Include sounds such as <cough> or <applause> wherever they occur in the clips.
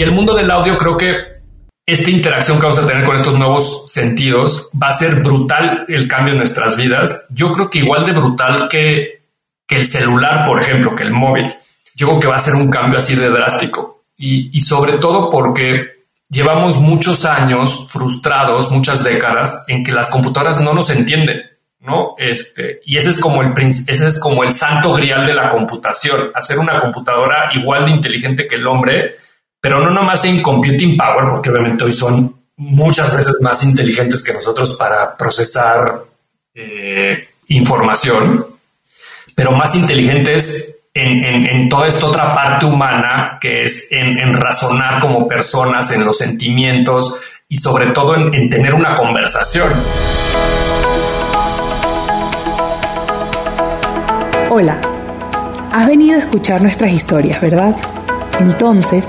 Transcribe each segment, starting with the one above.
Y el mundo del audio creo que esta interacción que vamos a tener con estos nuevos sentidos va a ser brutal el cambio en nuestras vidas. Yo creo que igual de brutal que, que el celular, por ejemplo, que el móvil. Yo creo que va a ser un cambio así de drástico. Y, sobre todo porque llevamos muchos años frustrados, muchas décadas, en que las computadoras no nos entienden. ¿no? Este, y ese es como el ese es como el santo grial de la computación, hacer una computadora igual de inteligente que el hombre, pero no nomás en computing power, porque obviamente hoy son muchas veces más inteligentes que nosotros para procesar eh, información, pero más inteligentes en, toda esta otra parte humana que es en, razonar como personas, en los sentimientos y sobre todo en tener una conversación. Hola, has venido a escuchar nuestras historias, ¿verdad? Entonces,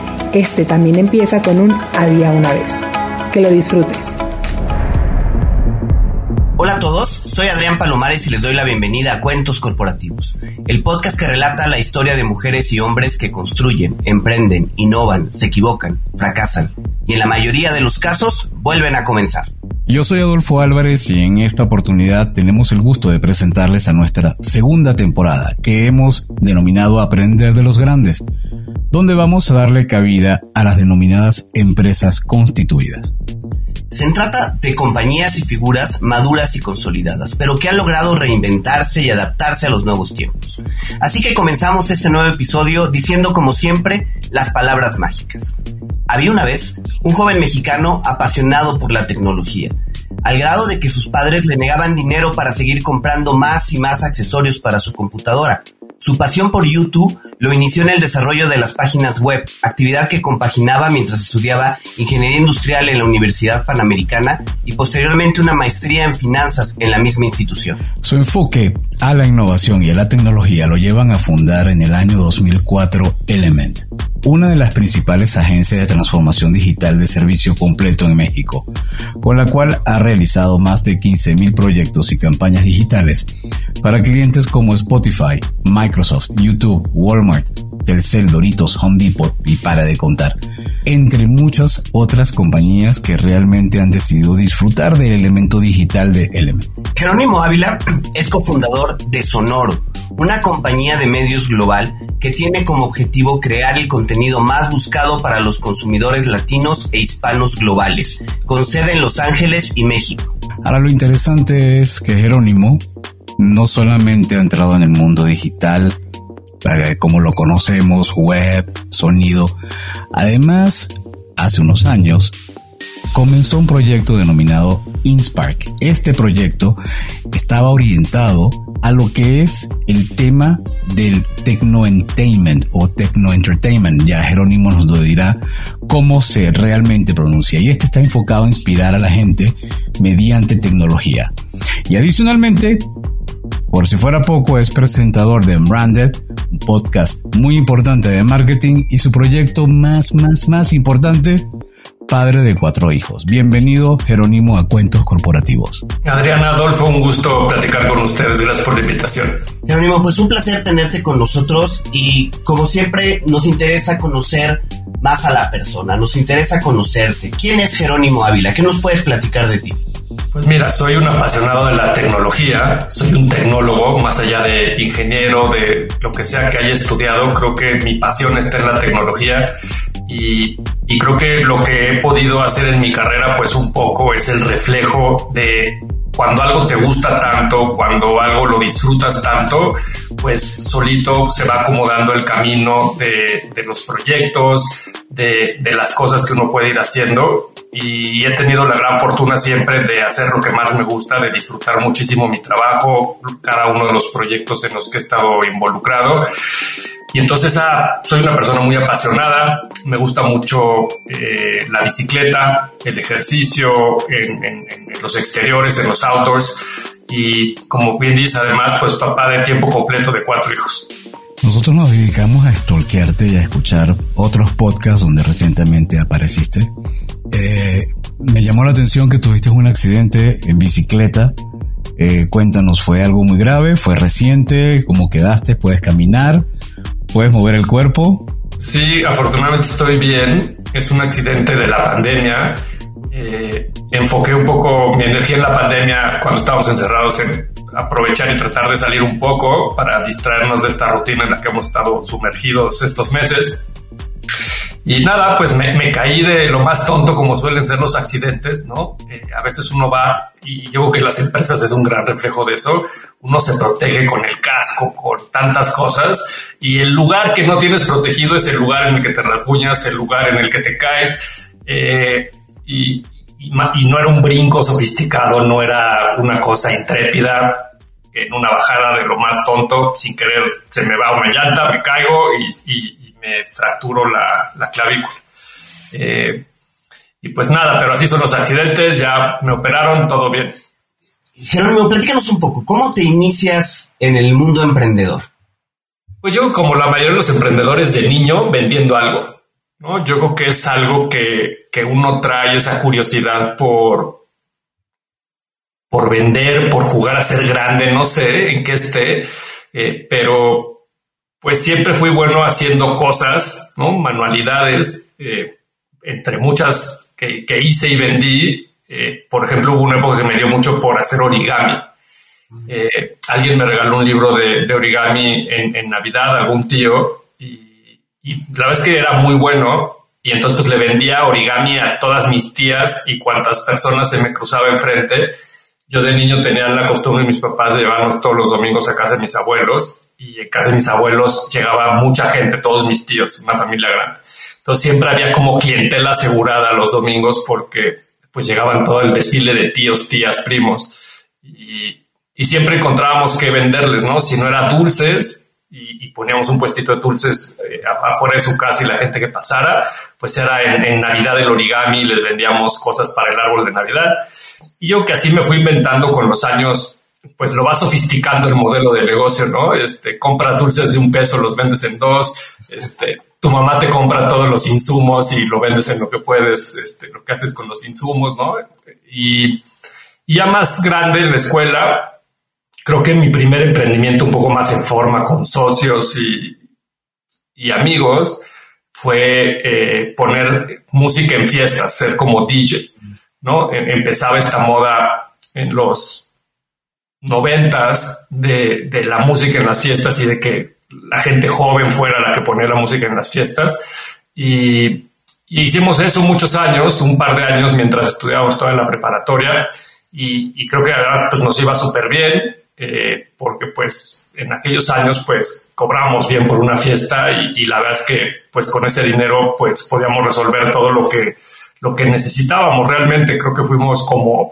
este también empieza con un había una vez. Que lo disfrutes. Todos, soy Adrián Palomares y les doy la bienvenida a Cuentos Corporativos, el podcast que relata la historia de mujeres y hombres que construyen, emprenden, innovan, se equivocan, fracasan y en la mayoría de los casos vuelven a comenzar. Yo soy Adolfo Álvarez y en esta oportunidad tenemos el gusto de presentarles a nuestra segunda temporada que hemos denominado Aprender de los Grandes, donde vamos a darle cabida a las denominadas empresas constituidas. Se trata de compañías y figuras maduras y consolidadas, pero que han logrado reinventarse y adaptarse a los nuevos tiempos. Así que comenzamos este nuevo episodio diciendo como siempre las palabras mágicas. Había una vez un joven mexicano apasionado por la tecnología, al grado de que sus padres le negaban dinero para seguir comprando más y más accesorios para su computadora. Su pasión por YouTube lo inició en el desarrollo de las páginas web, actividad que compaginaba mientras estudiaba ingeniería industrial en la Universidad Panamericana y posteriormente una maestría en finanzas en la misma institución. Su enfoque a la innovación y a la tecnología lo llevan a fundar en el año 2004 Element, una de las principales agencias de transformación digital de servicio completo en México, con la cual ha realizado más de 15.000 proyectos y campañas digitales para clientes como Spotify, Microsoft, YouTube, Walmart, Telcel, Doritos, Home Depot y para de contar, entre muchas otras compañías que realmente han decidido disfrutar del elemento digital de Element. Jerónimo Ávila <clears throat> es cofundador de Sonoro, una compañía de medios global que tiene como objetivo crear el contenido más buscado para los consumidores latinos e hispanos globales, con sede en Los Ángeles y México. Ahora lo interesante es que Jerónimo no solamente ha entrado en el mundo digital, eh, como lo conocemos, web, sonido, además, hace unos años, comenzó un proyecto denominado InSpark. Este proyecto estaba orientado a lo que es el tema del techno-entertainment o techno-entertainment. Ya Jerónimo nos lo dirá cómo se realmente pronuncia. Y este está enfocado a inspirar a la gente mediante tecnología. Y adicionalmente, por si fuera poco, es presentador de Branded, un podcast muy importante de marketing y su proyecto más, más, más importante, padre de cuatro hijos. Bienvenido, Jerónimo, a Cuentos Corporativos. Adriana Adolfo, un gusto platicar con ustedes. Gracias por la invitación. Jerónimo, pues un placer tenerte con nosotros y como siempre nos interesa conocer más a la persona, nos interesa conocerte. ¿Quién es Jerónimo Ávila? ¿Qué nos puedes platicar de ti? Pues mira, soy un apasionado de la tecnología, soy un tecnólogo, más allá de ingeniero, de lo que sea que haya estudiado, creo que mi pasión está en la tecnología y, y, creo que lo que he podido hacer en mi carrera pues un poco es el reflejo de cuando algo te gusta tanto, cuando algo lo disfrutas tanto, pues solito se va acomodando el camino de, los proyectos, de, de, las cosas que uno puede ir haciendo. Y he tenido la gran fortuna siempre de hacer lo que más me gusta, de disfrutar muchísimo mi trabajo, cada uno de los proyectos en los que he estado involucrado Y entonces ah, soy una persona muy apasionada, me gusta mucho eh, la bicicleta, el ejercicio en, en, los exteriores, en los outdoors y como bien dice además pues papá de tiempo completo de cuatro hijos. Nosotros nos dedicamos a stalkearte y a escuchar otros podcasts donde recientemente apareciste. Eh, me llamó la atención que tuviste un accidente en bicicleta. Eh, cuéntanos, ¿fue algo muy grave? ¿Fue reciente? ¿Cómo quedaste? ¿Puedes caminar? ¿Puedes mover el cuerpo? Sí, afortunadamente estoy bien. Es un accidente de la pandemia. Eh, enfoqué un poco mi energía en la pandemia cuando estábamos encerrados en aprovechar y tratar de salir un poco para distraernos de esta rutina en la que hemos estado sumergidos estos meses. Y nada, pues me, caí de lo más tonto como suelen ser los accidentes, ¿no? Eh, a veces uno va, y yo creo que las empresas es un gran reflejo de eso, uno se protege con el casco, con tantas cosas, y el lugar que no tienes protegido es el lugar en el que te rasguñas, el lugar en el que te caes, eh, y, y, no era un brinco sofisticado, no era una cosa intrépida, en una bajada de lo más tonto, sin querer se me va una llanta, me caigo y, me fracturo la, clavícula. Eh, y pues nada, pero así son los accidentes, ya me operaron, todo bien. Jerónimo, platícanos un poco, ¿cómo te inicias en el mundo emprendedor? Pues yo, como la mayoría de los emprendedores de niño, vendiendo algo. ¿no? Yo creo que es algo que, uno trae esa curiosidad por, por vender, por jugar a ser grande, no sé en qué esté, eh, pero pues siempre fui bueno haciendo cosas. Manualidades, eh, entre muchas que, hice y vendí. Eh, por ejemplo, hubo una época que me dio mucho por hacer origami. alguien me regaló un libro de, origami en, Navidad, algún tío, y la verdad es que era muy bueno y entonces pues le vendía origami a todas mis tías y cuantas personas se me cruzaba enfrente. Yo de niño tenía la costumbre mis papás de llevarnos todos los domingos a casa de mis abuelos y en casa de mis abuelos llegaba mucha gente, todos mis tíos, una familia grande. Entonces siempre había como clientela asegurada los domingos porque pues llegaban todo el desfile de tíos, tías, primos y, y siempre encontrábamos que venderles, ¿no? Si no era dulces, y, poníamos un puestito de dulces eh, afuera de su casa y la gente que pasara, pues era en, Navidad el origami, les vendíamos cosas para el árbol de Navidad. Y yo que así me fui inventando con los años, pues lo va sofisticando el modelo de negocio, ¿no? Este, compras dulces de un peso, los vendes en dos, este, tu mamá te compra todos los insumos y lo vendes en lo que puedes, este, lo que haces con los insumos, ¿no? Y, y ya más grande en la escuela, creo que mi primer emprendimiento un poco más en forma con socios y, amigos fue eh, poner música en fiestas, ser como DJ, ¿no? Em, empezaba esta moda en los noventas de, de la música en las fiestas y de que la gente joven fuera la que ponía la música en las fiestas. Y, hicimos eso muchos años, un par de años mientras estudiábamos toda la preparatoria y, creo que además pues, nos iba súper bien. Eh, porque pues en aquellos años pues cobramos bien por una fiesta y, la verdad es que pues con ese dinero pues podíamos resolver todo lo que, lo que necesitábamos realmente. Creo que fuimos como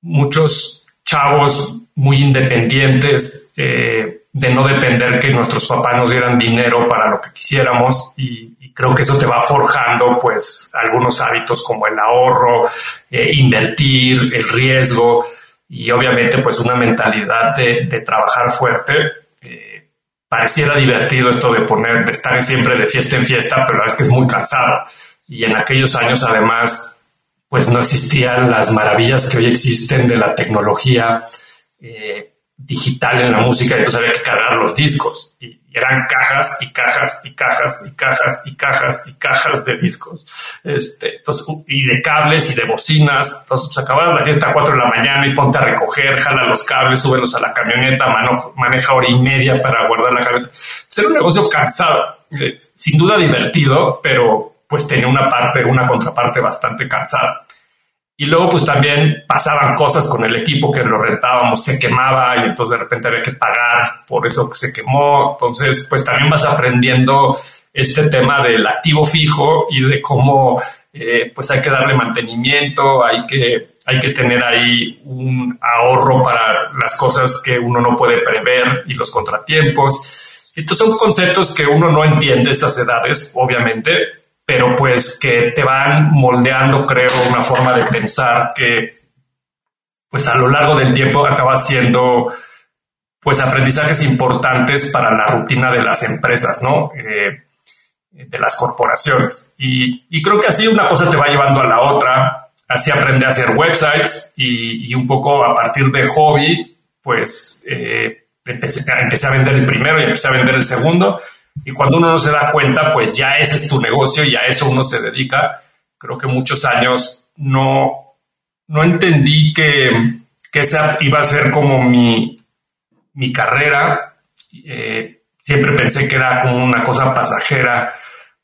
muchos chavos muy independientes eh, de no depender que nuestros papás nos dieran dinero para lo que quisiéramos y, creo que eso te va forjando pues algunos hábitos como el ahorro, eh, invertir, el riesgo y obviamente pues una mentalidad de, trabajar fuerte. Eh, pareciera divertido esto de poner, de estar siempre de fiesta en fiesta, pero la verdad es que es muy cansado. Y en aquellos años además pues no existían las maravillas que hoy existen de la tecnología eh, digital en la música, entonces había que cargar los discos. Y, eran cajas y cajas y cajas y cajas y cajas y cajas de discos. Este, entonces, y de cables y de bocinas. Entonces, pues acabas la fiesta a 4 de la mañana y ponte a recoger, jala los cables, súbelos a la camioneta, maneja hora y media para guardar la camioneta. Ser un negocio cansado, eh, sin duda divertido, pero pues tenía una parte, una contraparte bastante cansada. Y luego pues también pasaban cosas con el equipo que lo rentábamos, se quemaba y entonces de repente había que pagar por eso que se quemó. Entonces pues también vas aprendiendo este tema del activo fijo y de cómo eh, pues hay que darle mantenimiento, hay que, hay que tener ahí un ahorro para las cosas que uno no puede prever y los contratiempos. Entonces son conceptos que uno no entiende a esas edades, obviamente, pero pues que te van moldeando, creo, una forma de pensar que pues a lo largo del tiempo acaba siendo pues aprendizajes importantes para la rutina de las empresas, ¿no? Eh, de las corporaciones. Y, creo que así una cosa te va llevando a la otra, así aprende a hacer websites y, un poco a partir de hobby, pues eh, empecé, empecé, a vender el primero y empecé a vender el segundo. Y cuando uno no se da cuenta, pues ya ese es tu negocio y a eso uno se dedica. Creo que muchos años no, no entendí que, que esa iba a ser como mi, mi carrera. Eh, siempre pensé que era como una cosa pasajera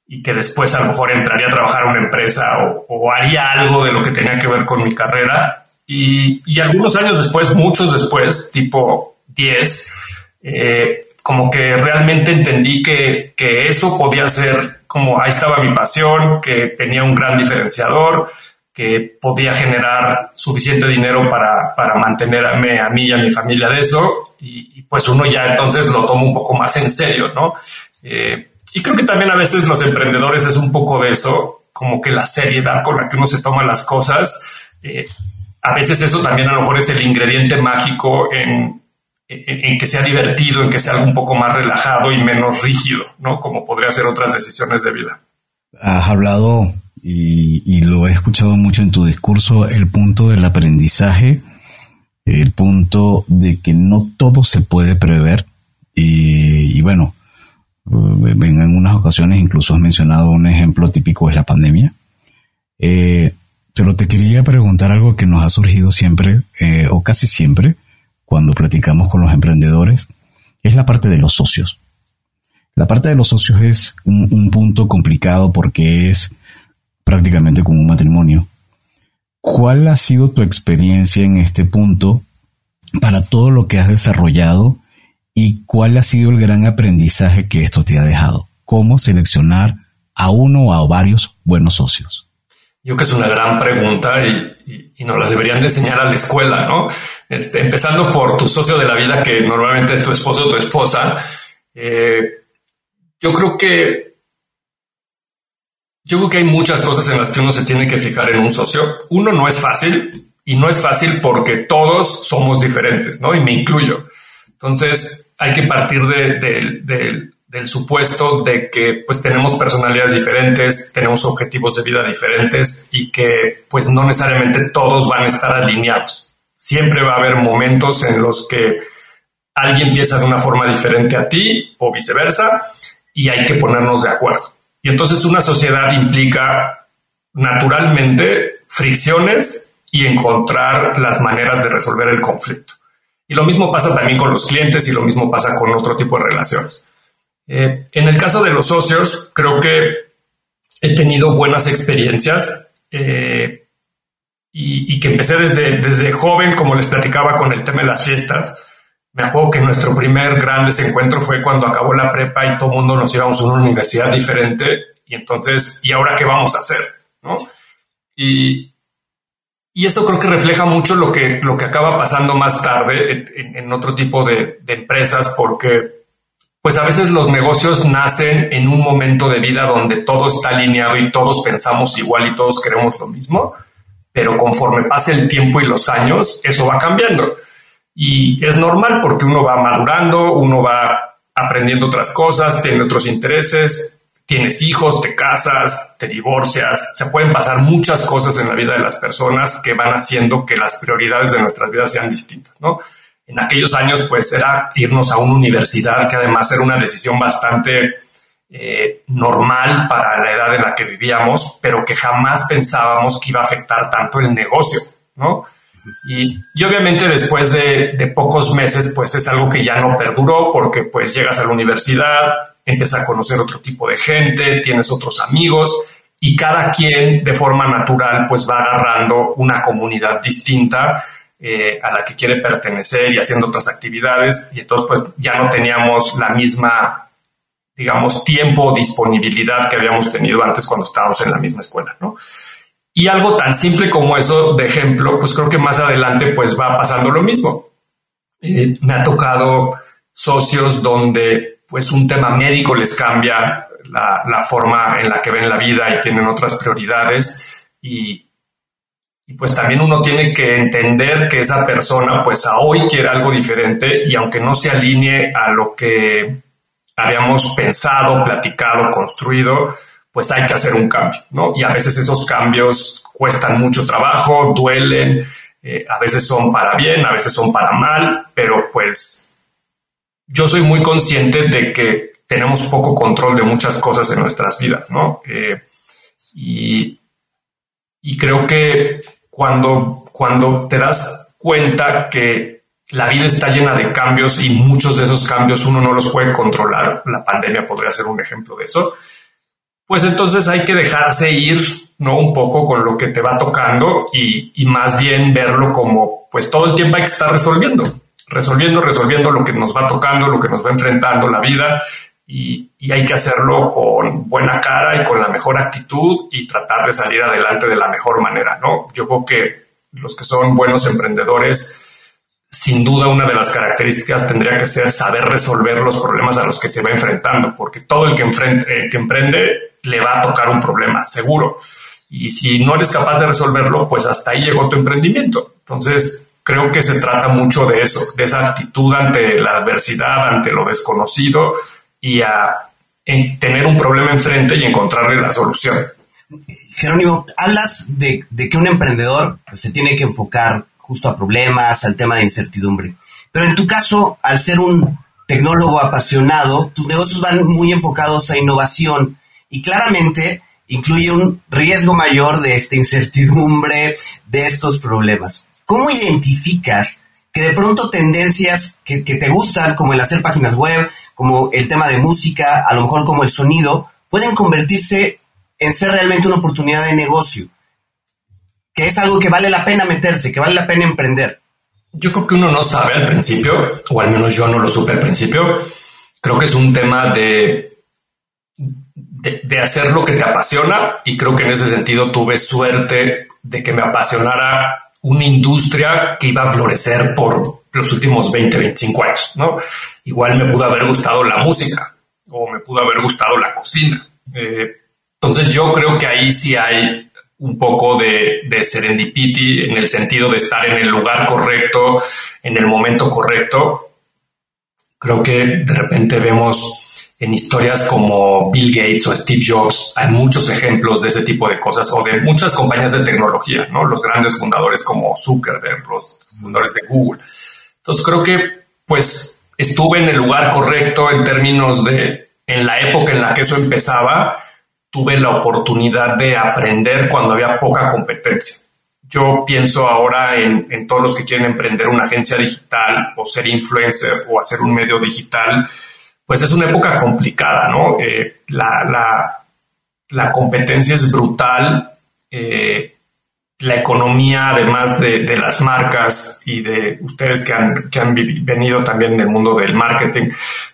y que después a lo mejor entraría a trabajar a una empresa o, haría algo de lo que tenía que ver con mi carrera. Y, y algunos años después, muchos después, tipo 10, eh, como que realmente entendí que, que, eso podía ser como ahí estaba mi pasión, que tenía un gran diferenciador, que podía generar suficiente dinero para, para mantenerme a mí y a mi familia de eso. Y, pues uno ya entonces lo toma un poco más en serio, ¿no? Eh, y creo que también a veces los emprendedores es un poco de eso, como que la seriedad con la que uno se toma las cosas. Eh, a veces eso también a lo mejor es el ingrediente mágico en, en, que sea divertido, en que sea algo un poco más relajado y menos rígido, ¿no? Como podría ser otras decisiones de vida. Has hablado y, lo he escuchado mucho en tu discurso, el punto del aprendizaje, el punto de que no todo se puede prever. Y, bueno, en algunas ocasiones incluso has mencionado un ejemplo típico es la pandemia. Eh, pero te quería preguntar algo que nos ha surgido siempre, eh, o casi siempre, cuando platicamos con los emprendedores, es la parte de los socios. La parte de los socios es un, un punto complicado porque es prácticamente como un matrimonio. ¿Cuál ha sido tu experiencia en este punto para todo lo que has desarrollado ¿Y cuál ha sido el gran aprendizaje que esto te ha dejado? ¿Cómo seleccionar a uno o a varios buenos socios? Yo creo que es una gran pregunta y, nos las deberían de enseñar a la escuela, ¿no? Este, empezando por tu socio de la vida, que normalmente es tu esposo o tu esposa. Eh, yo creo que yo creo que hay muchas cosas en las que uno se tiene que fijar en un socio. Uno no es fácil y no es fácil porque todos somos diferentes, ¿no? Y me incluyo. Entonces, hay que partir del supuesto de que pues tenemos personalidades diferentes, tenemos objetivos de vida diferentes y que pues no necesariamente todos van a estar alineados. Siempre va a haber momentos en los que alguien piensa de una forma diferente a ti o viceversa y hay que ponernos de acuerdo. Y entonces una sociedad implica naturalmente fricciones y encontrar las maneras de resolver el conflicto. Y lo mismo pasa también con los clientes y lo mismo pasa con otro tipo de relaciones. Eh, en el caso de los socios, creo que he tenido buenas experiencias eh, y, que empecé desde, desde joven, como les platicaba con el tema de las fiestas. Me acuerdo que nuestro primer gran desencuentro fue cuando acabó la prepa y todo el mundo nos íbamos a una universidad diferente y entonces, ¿y ahora qué vamos a hacer? ¿No? Y, y eso creo que refleja mucho lo que, lo que acaba pasando más tarde en, otro tipo de, empresas, porque pues a veces los negocios nacen en un momento de vida donde todo está alineado y todos pensamos igual y todos queremos lo mismo, pero conforme pasa el tiempo y los años, eso va cambiando. Y es normal porque uno va madurando, uno va aprendiendo otras cosas, tiene otros intereses, tienes hijos, te casas, te divorcias, se pueden pasar muchas cosas en la vida de las personas que van haciendo que las prioridades de nuestras vidas sean distintas, ¿no? En aquellos años, pues era irnos a una universidad, que además era una decisión bastante eh, normal para la edad en la que vivíamos, pero que jamás pensábamos que iba a afectar tanto el negocio, ¿no? Y, y, obviamente después de, de, pocos meses, pues es algo que ya no perduró porque pues llegas a la universidad, empiezas a conocer otro tipo de gente, tienes otros amigos y cada quien de forma natural pues va agarrando una comunidad distinta eh, a la que quiere pertenecer y haciendo otras actividades y entonces pues ya no teníamos la misma digamos tiempo disponibilidad que habíamos tenido antes cuando estábamos en la misma escuela, ¿no? Y algo tan simple como eso de ejemplo, pues creo que más adelante pues va pasando lo mismo. Eh, me ha tocado socios donde pues un tema médico les cambia la, la, forma en la que ven la vida y tienen otras prioridades y, y pues también uno tiene que entender que esa persona pues a hoy quiere algo diferente y aunque no se alinee a lo que habíamos pensado, platicado, construido, pues hay que hacer un cambio, ¿no? Y a veces esos cambios cuestan mucho trabajo, duelen, eh, a veces son para bien, a veces son para mal, pero pues yo soy muy consciente de que tenemos poco control de muchas cosas en nuestras vidas, ¿no? Eh, y, y creo que cuando, cuando te das cuenta que la vida está llena de cambios y muchos de esos cambios uno no los puede controlar, la pandemia podría ser un ejemplo de eso, pues entonces hay que dejarse ir, ¿no? Un poco con lo que te va tocando y, y más bien verlo como, pues todo el tiempo hay que estar resolviendo, resolviendo, resolviendo lo que nos va tocando, lo que nos va enfrentando la vida y, hay que hacerlo con buena cara y con la mejor actitud y tratar de salir adelante de la mejor manera, ¿no? Yo creo que los que son buenos emprendedores, sin duda una de las características tendría que ser saber resolver los problemas a los que se va enfrentando, porque todo el que, eh, que emprende le va a tocar un problema, seguro. Y si no eres capaz de resolverlo, pues hasta ahí llegó tu emprendimiento. Entonces, creo que se trata mucho de eso, de esa actitud ante la adversidad, ante lo desconocido y a tener un problema enfrente y encontrarle la solución. Jerónimo, hablas de, de, que un emprendedor se tiene que enfocar justo a problemas, al tema de incertidumbre. Pero en tu caso, al ser un tecnólogo apasionado, tus negocios van muy enfocados a innovación y claramente incluye un riesgo mayor de esta incertidumbre, de estos problemas. ¿Cómo identificas de pronto tendencias que, te gustan, como el hacer páginas web, como el tema de música, a lo mejor como el sonido, pueden convertirse en ser realmente una oportunidad de negocio, que es algo que vale la pena meterse, que vale la pena emprender. Yo creo que uno no sabe al principio, o al menos yo no lo supe al principio. Creo que es un tema de, de hacer lo que te apasiona y creo que en ese sentido tuve suerte de que me apasionara una industria que iba a florecer por los últimos 20, 25 años, ¿no? Igual me pudo haber gustado la música o me pudo haber gustado la cocina. Eh, entonces yo creo que ahí sí hay un poco de, de serendipity en el sentido de estar en el lugar correcto, en el momento correcto. Creo que de repente vemos en historias como Bill Gates o Steve Jobs, hay muchos ejemplos de ese tipo de cosas o de muchas compañías de tecnología, ¿no? Los grandes fundadores como Zuckerberg, los fundadores de Google. Entonces creo que pues estuve en el lugar correcto en términos de en la época en la que eso empezaba, tuve la oportunidad de aprender cuando había poca competencia. Yo pienso ahora en, en todos los que quieren emprender una agencia digital o ser influencer o hacer un medio digital pues es una época complicada, ¿no? Eh, la, la, competencia es brutal, eh, la economía, además de, de, las marcas y de ustedes que han, que han venido también en el mundo del marketing,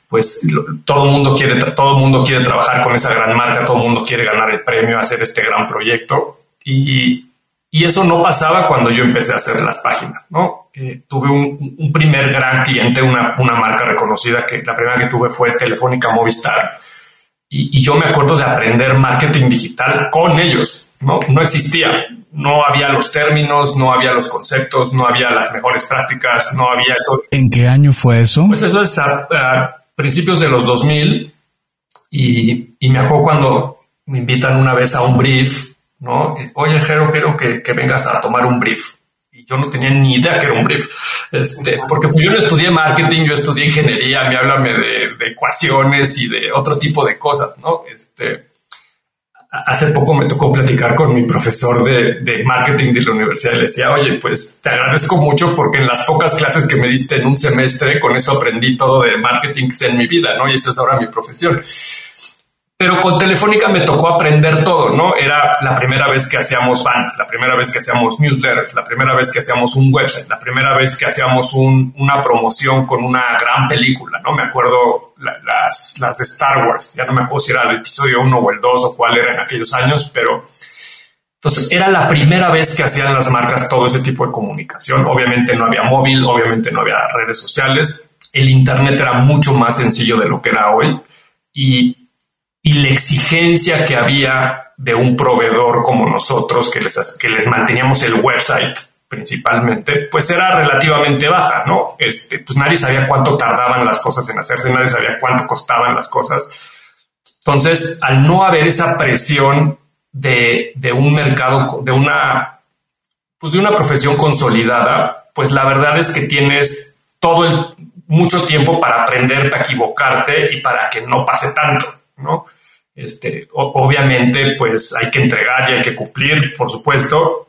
pues todo el mundo quiere, todo mundo quiere trabajar con esa gran marca, todo el mundo quiere ganar el premio, hacer este gran proyecto y, y eso no pasaba cuando yo empecé a hacer las páginas, ¿no? Eh, tuve un, un, primer gran cliente, una, una, marca reconocida, que la primera que tuve fue Telefónica Movistar. Y, y, yo me acuerdo de aprender marketing digital con ellos, ¿no? No existía, no había los términos, no había los conceptos, no había las mejores prácticas, no había eso. ¿En qué año fue eso? Pues eso es a, a principios de los 2000 y, y me acuerdo cuando me invitan una vez a un brief ¿no? Oye, Jero, quiero que, que, vengas a tomar un brief. Y yo no tenía ni idea que era un brief, este, porque pues yo no estudié marketing, yo estudié ingeniería, me háblame de, ecuaciones y de otro tipo de cosas, ¿no? Este, hace poco me tocó platicar con mi profesor de, marketing de la universidad le decía, oye, pues te agradezco mucho porque en las pocas clases que me diste en un semestre, con eso aprendí todo de marketing que sé en mi vida, ¿no? Y esa es ahora mi profesión. Pero con Telefónica me tocó aprender todo, ¿no? Era la primera vez que hacíamos fans, la primera vez que hacíamos newsletters, la primera vez que hacíamos un website, la primera vez que hacíamos un, una promoción con una gran película, ¿no? Me acuerdo la, las, las de Star Wars, ya no me acuerdo si era el episodio 1 o el 2 o cuál era en aquellos años, pero entonces era la primera vez que hacían las marcas todo ese tipo de comunicación. Obviamente no había móvil, obviamente no había redes sociales el Internet era mucho más sencillo de lo que era hoy y, la exigencia que había de un proveedor como nosotros, que les, que les manteníamos el website principalmente, pues era relativamente baja, ¿no? Este, pues nadie sabía cuánto tardaban las cosas en hacerse, nadie sabía cuánto costaban las cosas. Entonces, al no haber esa presión de, de un mercado, de una, pues de una profesión consolidada, pues la verdad es que tienes todo el, mucho tiempo para aprender, para equivocarte y para que no pase tanto, ¿no? Este, obviamente, pues hay que entregar y hay que cumplir, por supuesto,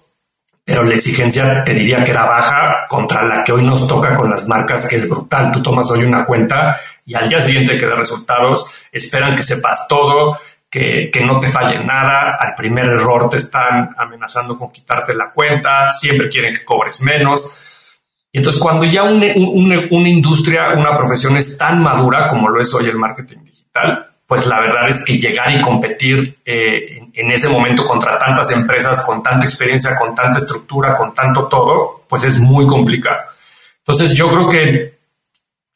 pero la exigencia te diría que era baja contra la que hoy nos toca con las marcas, que es brutal. Tú tomas hoy una cuenta y al día siguiente que da resultados, esperan que sepas todo, que, que, no te falle nada, al primer error te están amenazando con quitarte la cuenta, siempre quieren que cobres menos. Y entonces cuando ya una, una, industria, una profesión es tan madura como lo es hoy el marketing digital, pues la verdad es que llegar y competir eh, en, ese momento contra tantas empresas, con tanta experiencia, con tanta estructura, con tanto todo, pues es muy complicado. Entonces yo creo que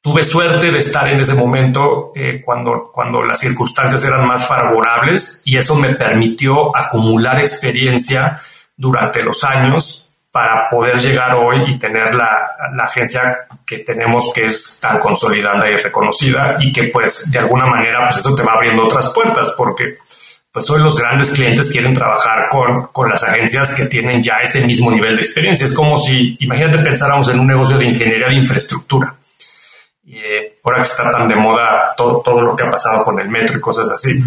tuve suerte de estar en ese momento eh, cuando, cuando las circunstancias eran más favorables y eso me permitió acumular experiencia durante los años para poder llegar hoy y tener la, la, agencia que tenemos que es tan consolidada y reconocida y que pues de alguna manera pues eso te va abriendo otras puertas porque pues hoy los grandes clientes quieren trabajar con, con las agencias que tienen ya ese mismo nivel de experiencia. Es como si, imagínate, pensáramos en un negocio de ingeniería de infraestructura. Y eh, ahora que está tan de moda todo, todo lo que ha pasado con el metro y cosas así,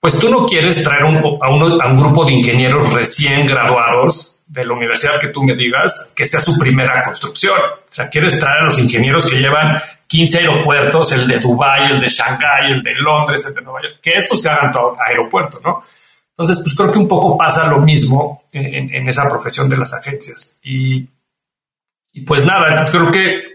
pues tú no quieres traer un, a, uno, a un grupo de ingenieros recién graduados de la universidad que tú me digas que sea su primera construcción. O sea, quieres traer a los ingenieros que llevan 15 aeropuertos, el de Dubái, el de Shanghái, el de Londres, el de Nueva York, que eso se hagan todo aeropuerto, ¿no? Entonces, pues creo que un poco pasa lo mismo en, esa profesión de las agencias. Y pues nada, creo que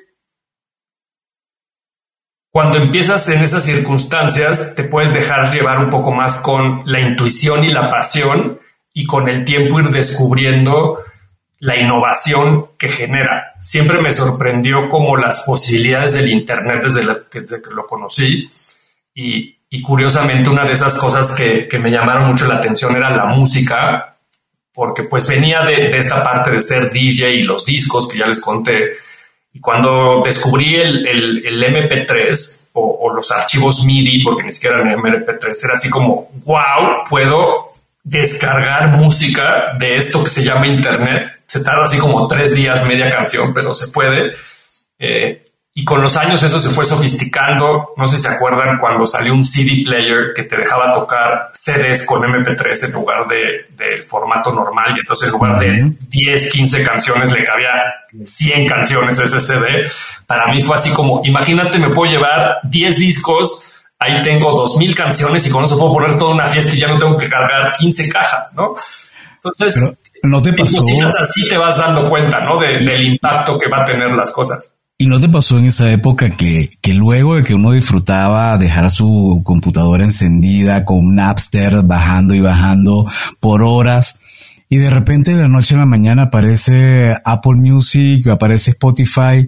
cuando empiezas en esas circunstancias, te puedes dejar llevar un poco más con la intuición y la pasión y con el tiempo ir descubriendo la innovación que genera. Siempre me sorprendió como las posibilidades del Internet desde, que, lo conocí y, curiosamente una de esas cosas que, me llamaron mucho la atención era la música, porque pues venía de, esta parte de ser DJ y los discos que ya les conté. Y cuando descubrí el, el, MP3 o, o, los archivos MIDI, porque ni siquiera eran MP3, era así como, wow, puedo descargar música de esto que se llama Internet. Se tarda así como tres días, media canción, pero se puede. Eh, y con los años eso se fue sofisticando. No sé si se acuerdan cuando salió un CD player que te dejaba tocar CDs con MP3 en lugar de, del formato normal. Y entonces en lugar de 10, 15 canciones le cabía 100 canciones ese CD. Para mí fue así como, imagínate, me puedo llevar 10 discos ahí tengo dos mil canciones y con eso puedo poner toda una fiesta y ya no tengo que cargar 15 cajas, ¿no? Entonces, no te pasó. así te vas dando cuenta, ¿no? del impacto que va a tener las cosas. ¿Y no te pasó en esa época que, que luego de que uno disfrutaba dejar su computadora encendida con Napster bajando y bajando por horas y de repente de la noche a la mañana aparece Apple Music, aparece Spotify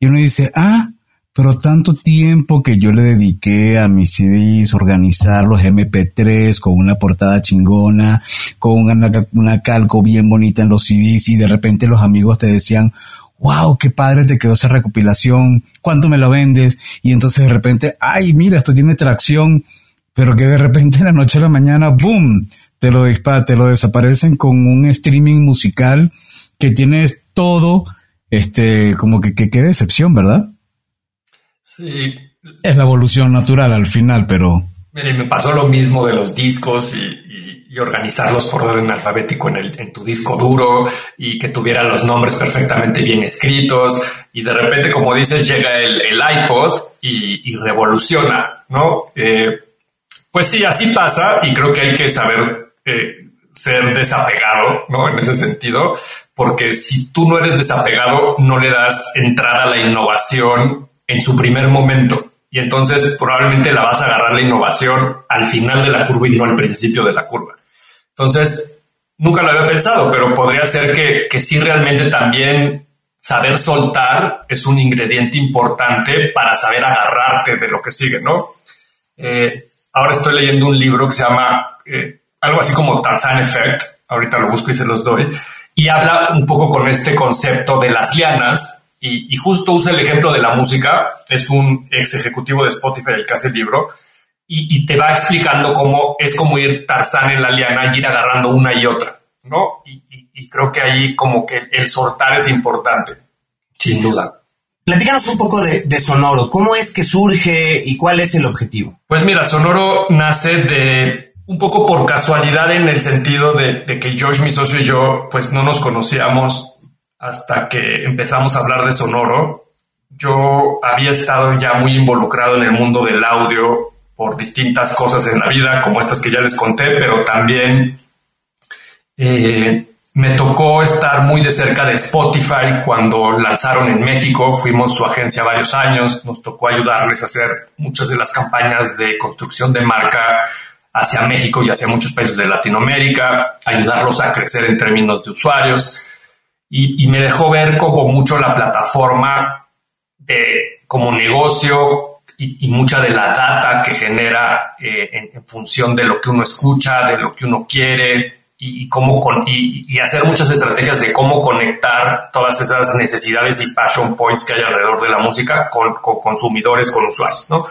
y uno dice, ah, pero tanto tiempo que yo le dediqué a mis CDs, organizar los MP3 con una portada chingona, con una, calco bien bonita en los CDs y de repente los amigos te decían, wow, qué padre te quedó esa recopilación, ¿cuánto me lo vendes? Y entonces de repente, ay, mira, esto tiene tracción, pero que de repente en la noche a la mañana, boom, te lo dispara, te lo desaparecen con un streaming musical que tienes todo, este, como que, que qué decepción, ¿verdad? Sí. Es la evolución natural al final, pero... Mire, me pasó lo mismo de los discos y, organizarlos por orden alfabético en, el, en tu disco duro y que tuvieran los nombres perfectamente bien escritos. Y de repente, como dices, llega el, iPod y, revoluciona, ¿no? Eh, pues sí, así pasa y creo que hay que saber eh, ser desapegado, ¿no? En ese sentido, porque si tú no eres desapegado, no le das entrada a la innovación en su primer momento. Y entonces probablemente la vas a agarrar la innovación al final de la curva y no al principio de la curva. Entonces, nunca lo había pensado, pero podría ser que, que sí realmente también saber soltar es un ingrediente importante para saber agarrarte de lo que sigue, ¿no? Eh, ahora estoy leyendo un libro que se llama eh, algo así como Tarzan Effect, ahorita lo busco y se los doy, y habla un poco con este concepto de las lianas y, justo usa el ejemplo de la música, es un ex ejecutivo de Spotify el que hace el libro, y, te va explicando cómo es como ir Tarzán en la liana y ir agarrando una y otra, ¿no? Y, creo que ahí como que el soltar es importante, sin duda. Platícanos un poco de, Sonoro, ¿cómo es que surge y cuál es el objetivo? Pues mira, Sonoro nace de un poco por casualidad en el sentido de, de que George, mi socio y yo, pues no nos conocíamos hasta que empezamos a hablar de Sonoro. Yo había estado ya muy involucrado en el mundo del audio por distintas cosas en la vida, como estas que ya les conté, pero también eh, me tocó estar muy de cerca de Spotify cuando lanzaron en México. Fuimos su agencia varios años, nos tocó ayudarles a hacer muchas de las campañas de construcción de marca hacia México y hacia muchos países de Latinoamérica, ayudarlos a crecer en términos de usuarios y, me dejó ver como mucho la plataforma de como negocio y, mucha de la data que genera eh, en, función de lo que uno escucha, de lo que uno quiere y, cómo y, hacer muchas estrategias de cómo conectar todas esas necesidades y passion points que hay alrededor de la música con, consumidores, con usuarios, ¿no?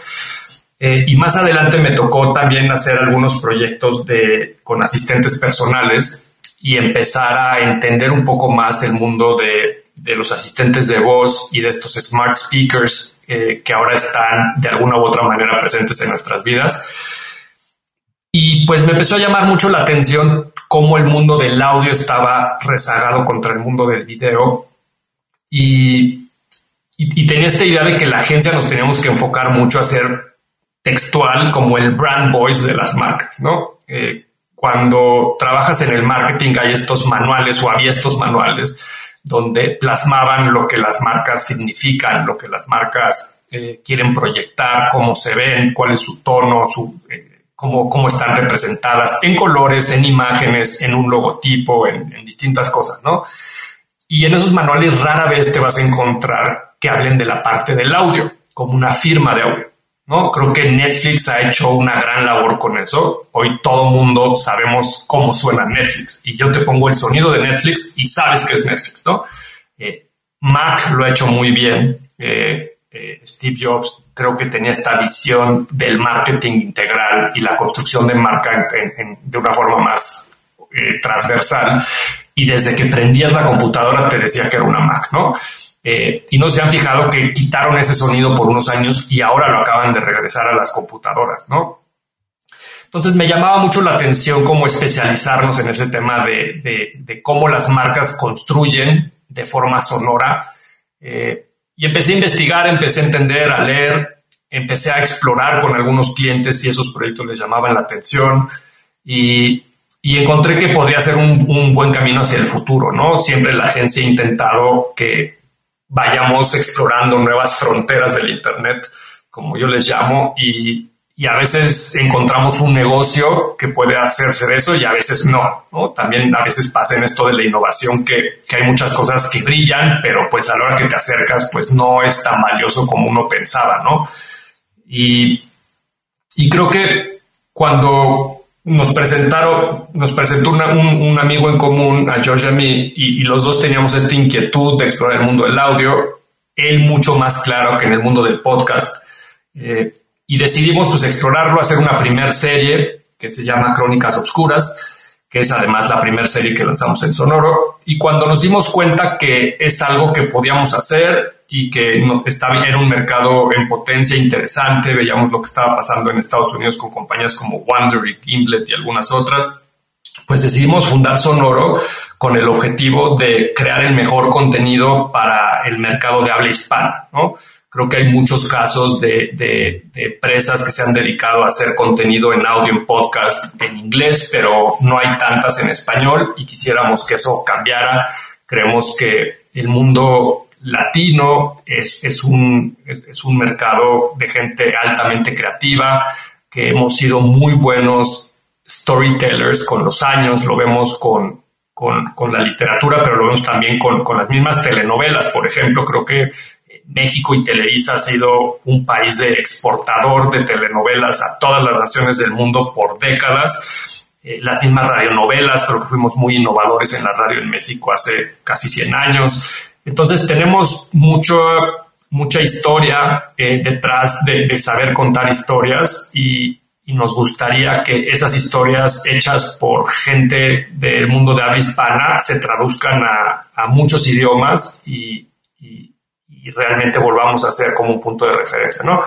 Eh, y más adelante me tocó también hacer algunos proyectos de, con asistentes personales y empezar a entender un poco más el mundo de, los asistentes de voz y de estos smart speakers eh, que ahora están de alguna u otra manera presentes en nuestras vidas. Y pues me empezó a llamar mucho la atención cómo el mundo del audio estaba rezagado contra el mundo del video. Y, y, tenía esta idea de que la agencia nos teníamos que enfocar mucho a ser textual como el brand voice de las marcas, ¿no? Eh, cuando trabajas en el marketing hay estos manuales o había estos manuales donde plasmaban lo que las marcas significan, lo que las marcas eh, quieren proyectar, cómo se ven, cuál es su tono, su, eh, cómo, cómo, están representadas en colores, en imágenes, en un logotipo, en, en distintas cosas, ¿no? Y en esos manuales rara vez te vas a encontrar que hablen de la parte del audio, como una firma de audio. ¿No? Creo que Netflix ha hecho una gran labor con eso. Hoy todo mundo sabemos cómo suena Netflix y yo te pongo el sonido de Netflix y sabes que es Netflix, ¿no? Eh, Mac lo ha hecho muy bien. Eh, eh, Steve Jobs creo que tenía esta visión del marketing integral y la construcción de marca de una forma más transversal. Y desde que prendías la computadora te decía que era una Mac, ¿no? Eh, y no se han fijado que quitaron ese sonido por unos años y ahora lo acaban de regresar a las computadoras, ¿no? Entonces me llamaba mucho la atención cómo especializarnos en ese tema de, cómo las marcas construyen de forma sonora. Eh, y empecé a investigar, empecé a entender, a leer, empecé a explorar con algunos clientes si esos proyectos les llamaban la atención y, encontré que podría ser un, un, buen camino hacia el futuro, ¿no? Siempre la agencia ha intentado que vayamos explorando nuevas fronteras del Internet, como yo les llamo, y, a veces encontramos un negocio que puede hacerse de eso y a veces no, ¿no? También a veces pasa en esto de la innovación que, que, hay muchas cosas que brillan, pero pues a la hora que te acercas, pues no es tan valioso como uno pensaba, ¿no? Y, y creo que cuando nos presentaron, nos presentó un, amigo en común, a George y a mí, y, los dos teníamos esta inquietud de explorar el mundo del audio, él mucho más claro que en el mundo del podcast. Eh, y decidimos pues explorarlo, hacer una primer serie que se llama Crónicas Obscuras, que es además la primera serie que lanzamos en Sonoro. Y cuando nos dimos cuenta que es algo que podíamos hacer, y que no, estaba, era un mercado en potencia interesante. Veíamos lo que estaba pasando en Estados Unidos con compañías como Wondery, Gimlet y algunas otras. Pues decidimos fundar Sonoro con el objetivo de crear el mejor contenido para el mercado de habla hispana, ¿no? Creo que hay muchos casos de, de, de, empresas que se han dedicado a hacer contenido en audio, en podcast, en inglés, pero no hay tantas en español y quisiéramos que eso cambiara. Creemos que el mundo latino, es, un, es un mercado de gente altamente creativa, que hemos sido muy buenos storytellers con los años, lo vemos con, con, la literatura, pero lo vemos también con, con, las mismas telenovelas. Por ejemplo, creo que México y Televisa ha sido un país de exportador de telenovelas a todas las naciones del mundo por décadas. Eh, las mismas radionovelas, creo que fuimos muy innovadores en la radio en México hace casi 100 años. Entonces tenemos mucho, mucha historia eh, detrás de, saber contar historias y, y nos gustaría que esas historias hechas por gente del mundo de habla hispana se traduzcan a, muchos idiomas y, realmente volvamos a ser como un punto de referencia, ¿no?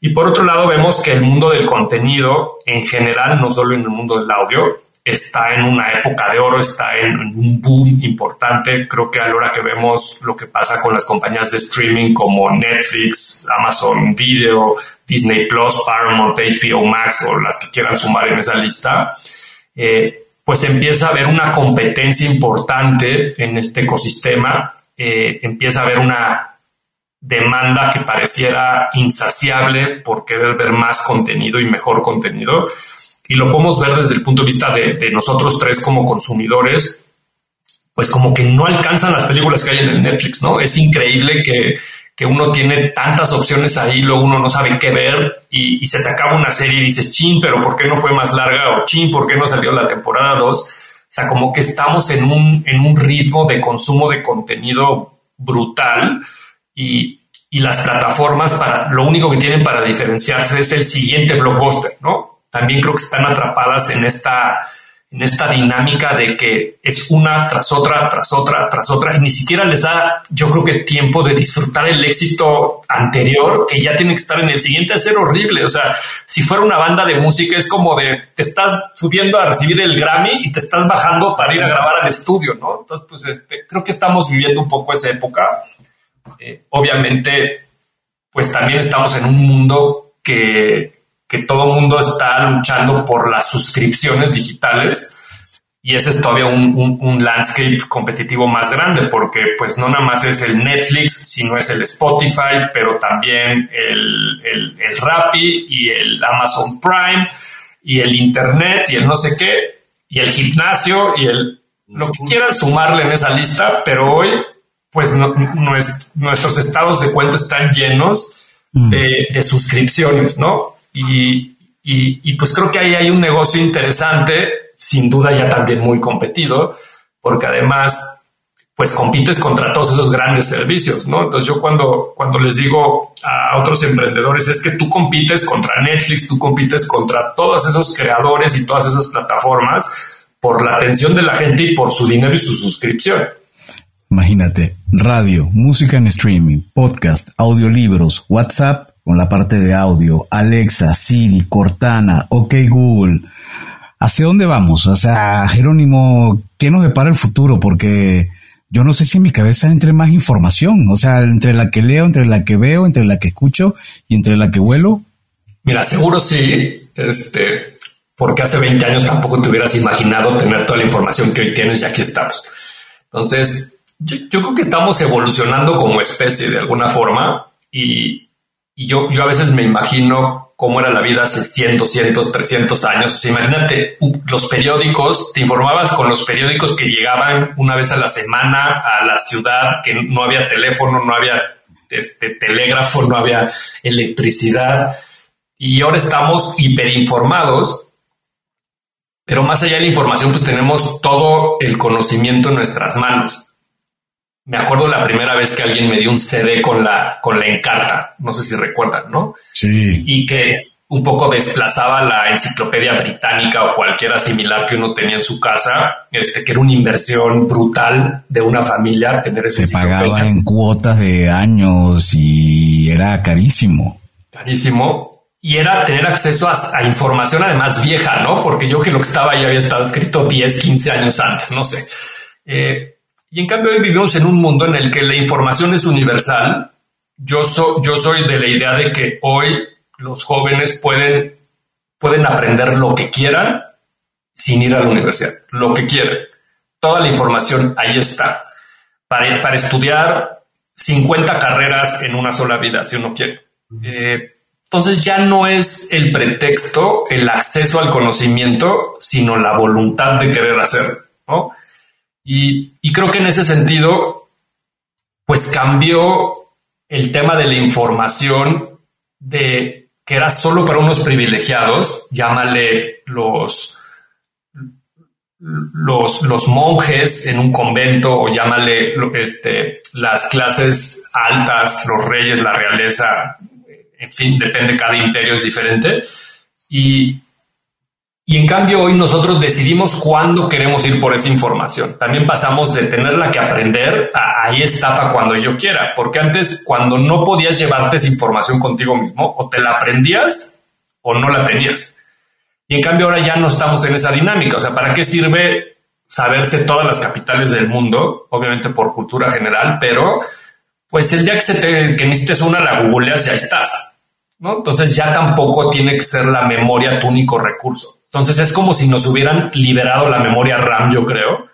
Y por otro lado, vemos que el mundo del contenido en general, no solo en el mundo del audio, está en una época de oro, está en un boom importante. Creo que a la hora que vemos lo que pasa con las compañías de streaming como Netflix, Amazon Video, Disney Plus, Paramount, HBO Max o las que quieran sumar en esa lista, eh, pues empieza a haber una competencia importante en este ecosistema, eh, empieza a haber una demanda que pareciera insaciable por querer ver más contenido y mejor contenido. Y lo podemos ver desde el punto de vista de, nosotros tres como consumidores, pues como que no alcanzan las películas que hay en el Netflix, ¿no? Es increíble que que uno tiene tantas opciones ahí, luego uno no sabe qué ver y, se te acaba una serie y dices, chin, pero ¿por qué no fue más larga? O chin, ¿por qué no salió la temporada 2? O sea, como que estamos en un, en un ritmo de consumo de contenido brutal y, y las plataformas para lo único que tienen para diferenciarse es el siguiente blockbuster, ¿no? También creo que están atrapadas en esta en esta dinámica de que es una tras otra, tras otra, tras otra, y ni siquiera les da, yo creo que tiempo de disfrutar el éxito anterior, que ya tiene que estar en el siguiente, a ser horrible. O sea, si fuera una banda de música, es como de, te estás subiendo a recibir el Grammy y te estás bajando para ir a grabar al estudio, ¿no? Entonces, pues este, creo que estamos viviendo un poco esa época. Eh, obviamente, pues también estamos en un mundo que que todo el mundo está luchando por las suscripciones digitales y ese es todavía un, landscape competitivo más grande porque pues no nada más es el Netflix, sino es el Spotify, pero también el, el, el Rappi y el Amazon Prime y el Internet y el no sé qué y el gimnasio y el lo que quieran sumarle en esa lista, pero hoy pues nuestros estados de cuenta están llenos mm. de, de suscripciones, ¿no? Y, y, pues creo que ahí hay un negocio interesante, sin duda ya también muy competido, porque además pues compites contra todos esos grandes servicios, ¿no? Entonces yo cuando, cuando les digo a otros emprendedores es que tú compites contra Netflix, tú compites contra todos esos creadores y todas esas plataformas por la atención de la gente y por su dinero y su suscripción. Imagínate, radio, música en streaming, podcast, audiolibros, WhatsApp con la parte de audio, Alexa, Siri, Cortana, OK Google. ¿Hacia dónde vamos? O sea, Jerónimo, ¿qué nos depara el futuro? Porque yo no sé si en mi cabeza entre más información, o sea, entre la que leo, entre la que veo, entre la que escucho y entre la que vuelo. Mira, seguro sí, este, porque hace 20 años tampoco te hubieras imaginado tener toda la información que hoy tienes y aquí estamos. Entonces, yo, yo creo que estamos evolucionando como especie de alguna forma y, yo, yo a veces me imagino cómo era la vida hace 100, 200, 300 años. imagínate los periódicos, te informabas con los periódicos que llegaban una vez a la semana a la ciudad, que no había teléfono, no había este, telégrafo, no había electricidad. Y ahora estamos hiperinformados, pero más allá de la información, pues tenemos todo el conocimiento en nuestras manos. Me acuerdo la primera vez que alguien me dio un CD con la, con la encarta, no sé si recuerdan, ¿no? Sí. Y que un poco desplazaba la enciclopedia británica o cualquiera similar que uno tenía en su casa, este, que era una inversión brutal de una familia tener ese Se pagaba en cuotas de años y era carísimo. Carísimo. Y era tener acceso a, información además vieja, ¿no? Porque yo que lo que estaba ahí había estado escrito 10, 15 años antes, no sé. Eh, y en cambio hoy vivimos en un mundo en el que la información es universal. Yo, soy de la idea de que hoy los jóvenes pueden, pueden aprender lo que quieran sin ir a la universidad, lo que quieran. Toda la información ahí está. Para, para estudiar 50 carreras en una sola vida, si uno quiere. Eh, entonces ya no es el pretexto, el acceso al conocimiento, sino la voluntad de querer hacerlo. ¿no? Y, creo que en ese sentido, pues cambió el tema de la información de que era solo para unos privilegiados, llámale los, los, los monjes en un convento o llámale este, las clases altas, los reyes, la realeza, en fin, depende, cada imperio es diferente. Y, y en cambio hoy nosotros decidimos cuándo queremos ir por esa información. También pasamos de tenerla que aprender a ahí está para cuando yo quiera, porque antes cuando no podías llevarte esa información contigo mismo, o te la aprendías o no la tenías. Y en cambio ahora ya no estamos en esa dinámica. O sea, ¿para qué sirve saberse todas las capitales del mundo? Obviamente por cultura general, pero pues el día que, se te, que necesites una, la googleas, ya estás. ¿no? Entonces ya tampoco tiene que ser la memoria tu único recurso. Entonces es como si nos hubieran liberado la memoria RAM, yo creo.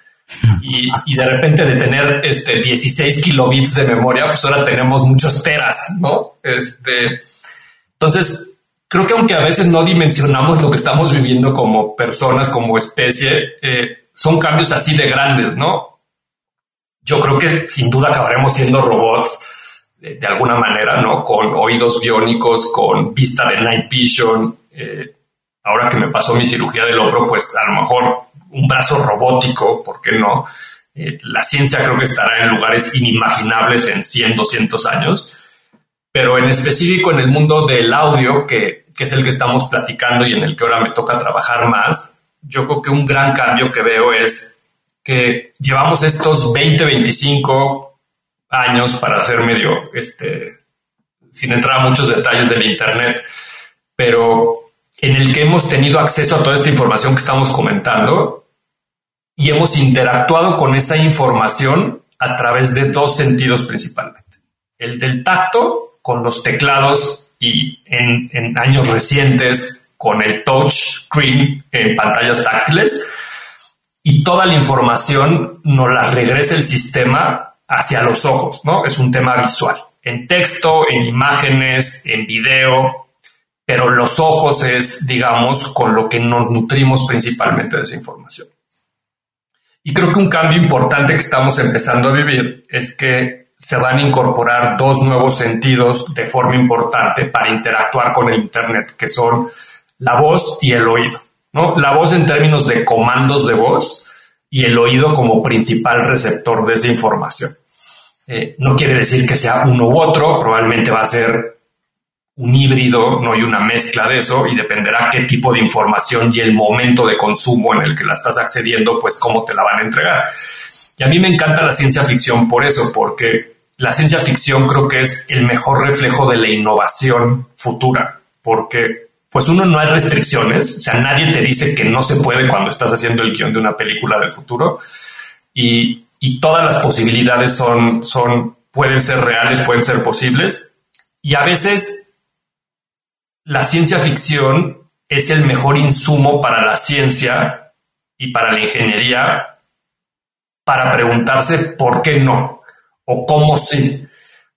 Y, de repente de tener este 16 kilobits de memoria, pues ahora tenemos muchos teras, ¿no? Este, entonces, creo que aunque a veces no dimensionamos lo que estamos viviendo como personas, como especie, eh, son cambios así de grandes, ¿no? Yo creo que sin duda acabaremos siendo robots de, de alguna manera, ¿no? Con oídos biónicos, con vista de night vision. Eh, ahora que me pasó mi cirugía del hombro, pues a lo mejor un brazo robótico, ¿por qué no? Eh, la ciencia creo que estará en lugares inimaginables en 100, 200 años pero en específico en el mundo del audio, que, es el que estamos platicando y en el que ahora me toca trabajar más, yo creo que un gran cambio que veo es que llevamos estos 20, 25 años para hacer medio, este, sin entrar a muchos detalles del Internet, pero en el que hemos tenido acceso a toda esta información que estamos comentando y hemos interactuado con esa información a través de dos sentidos principalmente. El del tacto, con los teclados y en, años recientes con el touch screen en pantallas táctiles y toda la información nos la regresa el sistema hacia los ojos, ¿no? Es un tema visual, en texto, en imágenes, en video, pero los ojos es, digamos, con lo que nos nutrimos principalmente de esa información. Y creo que un cambio importante que estamos empezando a vivir es que se van a incorporar dos nuevos sentidos de forma importante para interactuar con el Internet, que son la voz y el oído. ¿no? La voz en términos de comandos de voz y el oído como principal receptor de esa información. Eh, no quiere decir que sea uno u otro, probablemente va a ser un híbrido, no hay una mezcla de eso y dependerá qué tipo de información y el momento de consumo en el que la estás accediendo, pues cómo te la van a entregar. Y a mí me encanta la ciencia ficción por eso, porque la ciencia ficción creo que es el mejor reflejo de la innovación futura, porque pues uno no hay restricciones, o sea, nadie te dice que no se puede cuando estás haciendo el guion de una película del futuro y, y todas las posibilidades son, son, pueden ser reales, pueden ser posibles y a veces la ciencia ficción es el mejor insumo para la ciencia y para la ingeniería para preguntarse por qué no o cómo sí,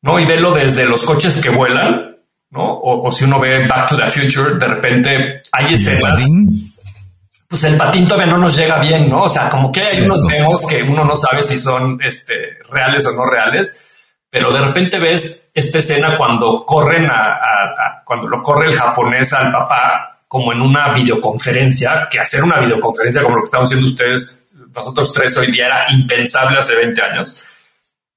¿no? Y verlo desde los coches que vuelan, ¿no? O, o si uno ve Back to the Future, de repente hay escenas. Pues el patín todavía no nos llega bien, ¿no? O sea, como que hay unos vemos que uno no sabe si son este, reales o no reales, pero de repente ves esta escena cuando corren a, a, a cuando lo corre el japonés al papá como en una videoconferencia, que hacer una videoconferencia como lo que están haciendo ustedes nosotros tres hoy día era impensable hace 20 años.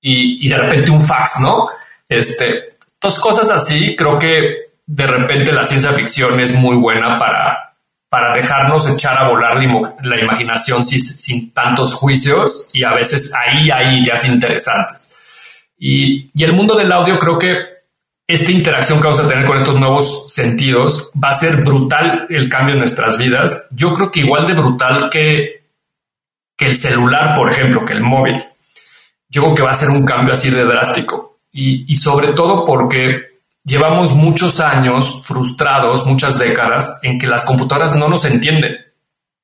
Y, y de repente un fax, ¿no? Este, dos cosas así, creo que de repente la ciencia ficción es muy buena para, para dejarnos echar a volar la, la imaginación sin, sin, tantos juicios y a veces ahí hay ideas interesantes. Y, el mundo del audio creo que esta interacción que vamos a tener con estos nuevos sentidos va a ser brutal el cambio en nuestras vidas. Yo creo que igual de brutal que que el celular, por ejemplo, que el móvil. Yo creo que va a ser un cambio así de drástico. Y sobre todo porque llevamos muchos años frustrados, muchas décadas, en que las computadoras no nos entienden.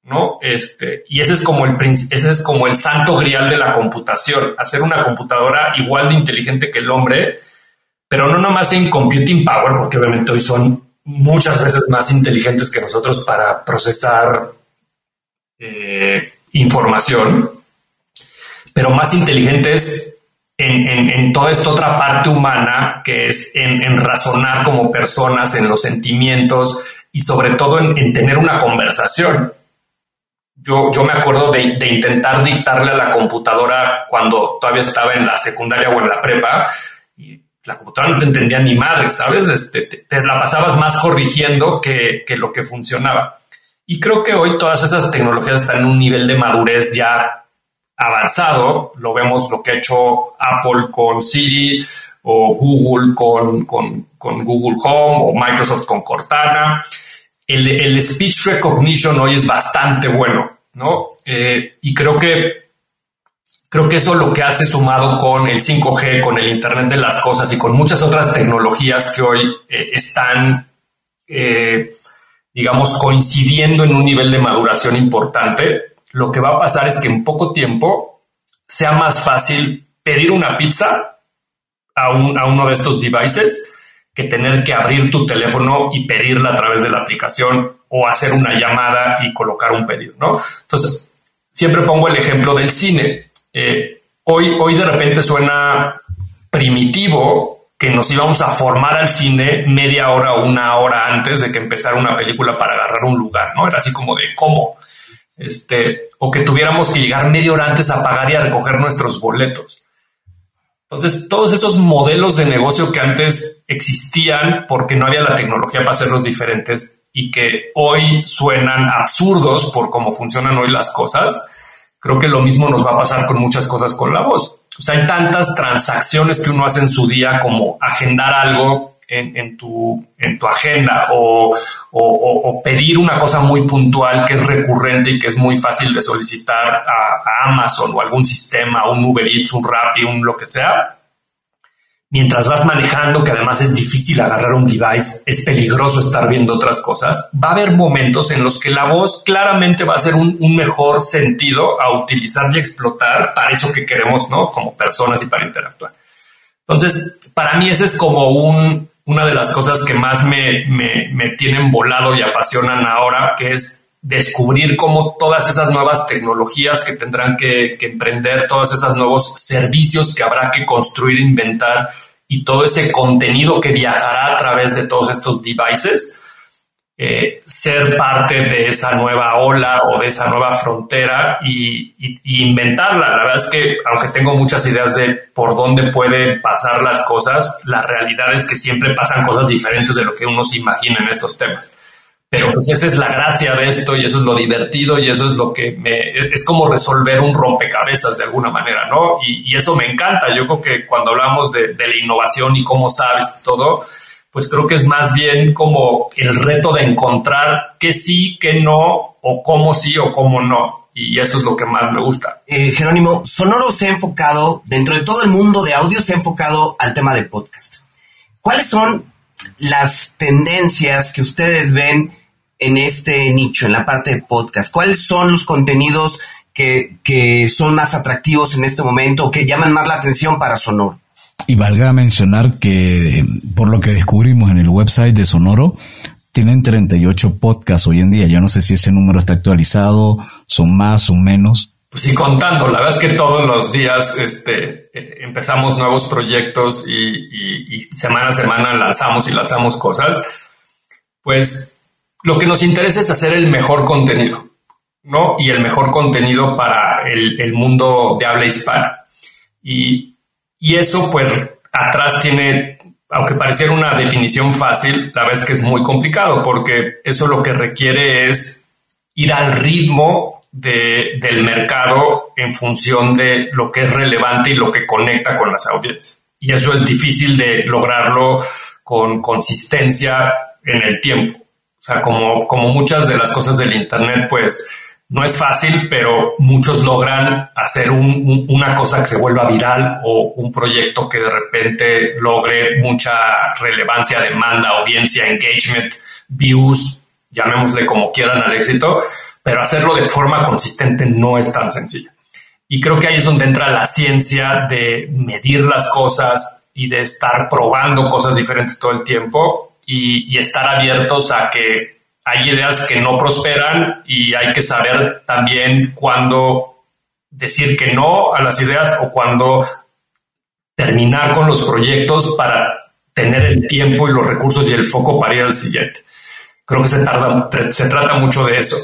¿No? Este, y ese es como el ese es como el santo grial de la computación, hacer una computadora igual de inteligente que el hombre, pero no nomás en computing power, porque obviamente hoy son muchas veces más inteligentes que nosotros para procesar eh, información, pero más inteligentes en, toda esta otra parte humana que es en, razonar como personas, en los sentimientos y sobre todo en, tener una conversación. Yo, yo me acuerdo de, intentar dictarle a la computadora cuando todavía estaba en la secundaria o en la prepa y la computadora no te entendía ni madre, ¿sabes? Este, te, la pasabas más corrigiendo que, que lo que funcionaba. Y creo que hoy todas esas tecnologías están en un nivel de madurez ya avanzado. Lo vemos lo que ha hecho Apple con Siri o Google con, con, Google Home o Microsoft con Cortana. El, el, speech recognition hoy es bastante bueno, ¿no? Eh, y creo que creo que eso lo que hace sumado con el 5G, con el Internet de las Cosas y con muchas otras tecnologías que hoy eh, están, eh, digamos, coincidiendo en un nivel de maduración importante, lo que va a pasar es que en poco tiempo sea más fácil pedir una pizza a, uno de estos devices que tener que abrir tu teléfono y pedirla a través de la aplicación o hacer una llamada y colocar un pedido, ¿no? Entonces, siempre pongo el ejemplo del cine. Eh, hoy, hoy de repente suena primitivo que nos íbamos a formar al cine media hora o una hora antes de que empezara una película para agarrar un lugar, ¿no? Era así como de cómo este, o que tuviéramos que llegar media hora antes a pagar y a recoger nuestros boletos. Entonces, todos esos modelos de negocio que antes existían porque no había la tecnología para hacerlos diferentes y que hoy suenan absurdos por cómo funcionan hoy las cosas, creo que lo mismo nos va a pasar con muchas cosas con la voz. O sea, hay tantas transacciones que uno hace en su día como agendar algo en, tu, en tu agenda o, pedir una cosa muy puntual que es recurrente y que es muy fácil de solicitar a, Amazon o algún sistema, un Uber Eats, un Rappi, un lo que sea. Mientras vas manejando, que además es difícil agarrar un device, es peligroso estar viendo otras cosas, va a haber momentos en los que la voz claramente va a ser un, un mejor sentido a utilizar y explotar para eso que queremos, ¿no? Como personas y para interactuar. Entonces, para mí ese es como un, una de las cosas que más me, me, tienen volado y apasionan ahora, que es descubrir cómo todas esas nuevas tecnologías que tendrán que, que, emprender, todos esos nuevos servicios que habrá que construir, inventar y todo ese contenido que viajará a través de todos estos devices, eh, ser parte de esa nueva ola o de esa nueva frontera y, inventarla. La verdad es que, aunque tengo muchas ideas de por dónde pueden pasar las cosas, la realidad es que siempre pasan cosas diferentes de lo que uno se imagina en estos temas. Pero pues esa es la gracia de esto y eso es lo divertido y eso es lo que me, es como resolver un rompecabezas de alguna manera, ¿no? Y, eso me encanta. Yo creo que cuando hablamos de, de la innovación y cómo sabes todo, pues creo que es más bien como el reto de encontrar qué sí, qué no, o cómo sí o cómo no. Y eso es lo que más me gusta. Eh, Jerónimo, Sonoro se ha enfocado, dentro de todo el mundo de audio, se ha enfocado al tema de podcast. ¿Cuáles son las tendencias que ustedes ven en este nicho, en la parte de podcast? ¿Cuáles son los contenidos que, que son más atractivos en este momento o que llaman más la atención para Sonoro? Y valga mencionar que por lo que descubrimos en el website de Sonoro, tienen 38 podcasts hoy en día. Yo no sé si ese número está actualizado, son más, son menos. Pues sí, contando. La verdad es que todos los días este, eh, empezamos nuevos proyectos y, semana a semana lanzamos y lanzamos cosas. Pues lo que nos interesa es hacer el mejor contenido, ¿no? Y el mejor contenido para el, el mundo de habla hispana. Y, y eso, pues, atrás tiene, aunque pareciera una definición fácil, la verdad es que es muy complicado, porque eso lo que requiere es ir al ritmo de, del mercado en función de lo que es relevante y lo que conecta con las audiencias. Y eso es difícil de lograrlo con consistencia en el tiempo. O sea, como, como muchas de las cosas del Internet, pues no es fácil, pero muchos logran hacer una cosa que se vuelva viral o un proyecto que de repente logre mucha relevancia, demanda, audiencia, engagement, views, llamémosle como quieran al éxito, pero hacerlo de forma consistente no es tan sencillo. Y creo que ahí es donde entra la ciencia de medir las cosas y de estar probando cosas diferentes todo el tiempo y, y estar abiertos a que hay ideas que no prosperan y hay que saber también cuándo decir que no a las ideas o cuando terminar con los proyectos para tener el tiempo y los recursos y el foco para ir al siguiente. Creo que se, tarda, se trata mucho de eso.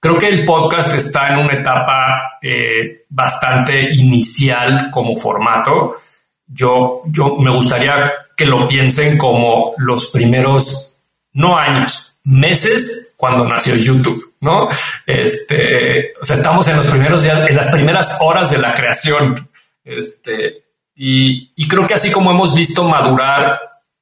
Creo que el podcast está en una etapa eh, bastante inicial como formato. Yo, yo me gustaría que lo piensen como los primeros, no años, meses cuando nació YouTube, ¿no? Este, o sea, estamos en los primeros días, en las primeras horas de la creación. Este, y, creo que así como hemos visto madurar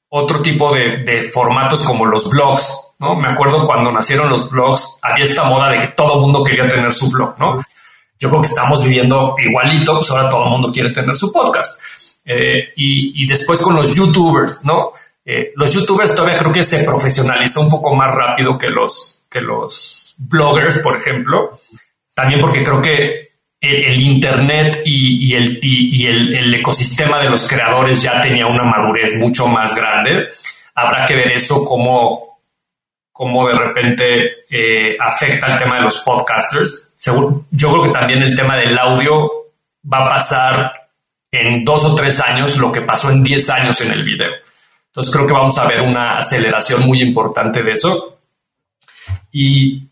otro tipo de, formatos como los blogs, ¿no? Me acuerdo cuando nacieron los blogs, había esta moda de que todo el mundo quería tener su blog, ¿no? Yo creo que estamos viviendo igualito, pues ahora todo el mundo quiere tener su podcast. Eh, y, después con los youtubers, ¿no? Eh, los youtubers todavía creo que se profesionalizó un poco más rápido que los, que los bloggers, por ejemplo. También porque creo que el, Internet y, el, y el, ecosistema de los creadores ya tenía una madurez mucho más grande. Habrá que ver eso cómo, cómo de repente eh, afecta el tema de los podcasters. yo creo que también el tema del audio va a pasar en dos o tres años lo que pasó en diez años en el video. Entonces creo que vamos a ver una aceleración muy importante de eso. Y,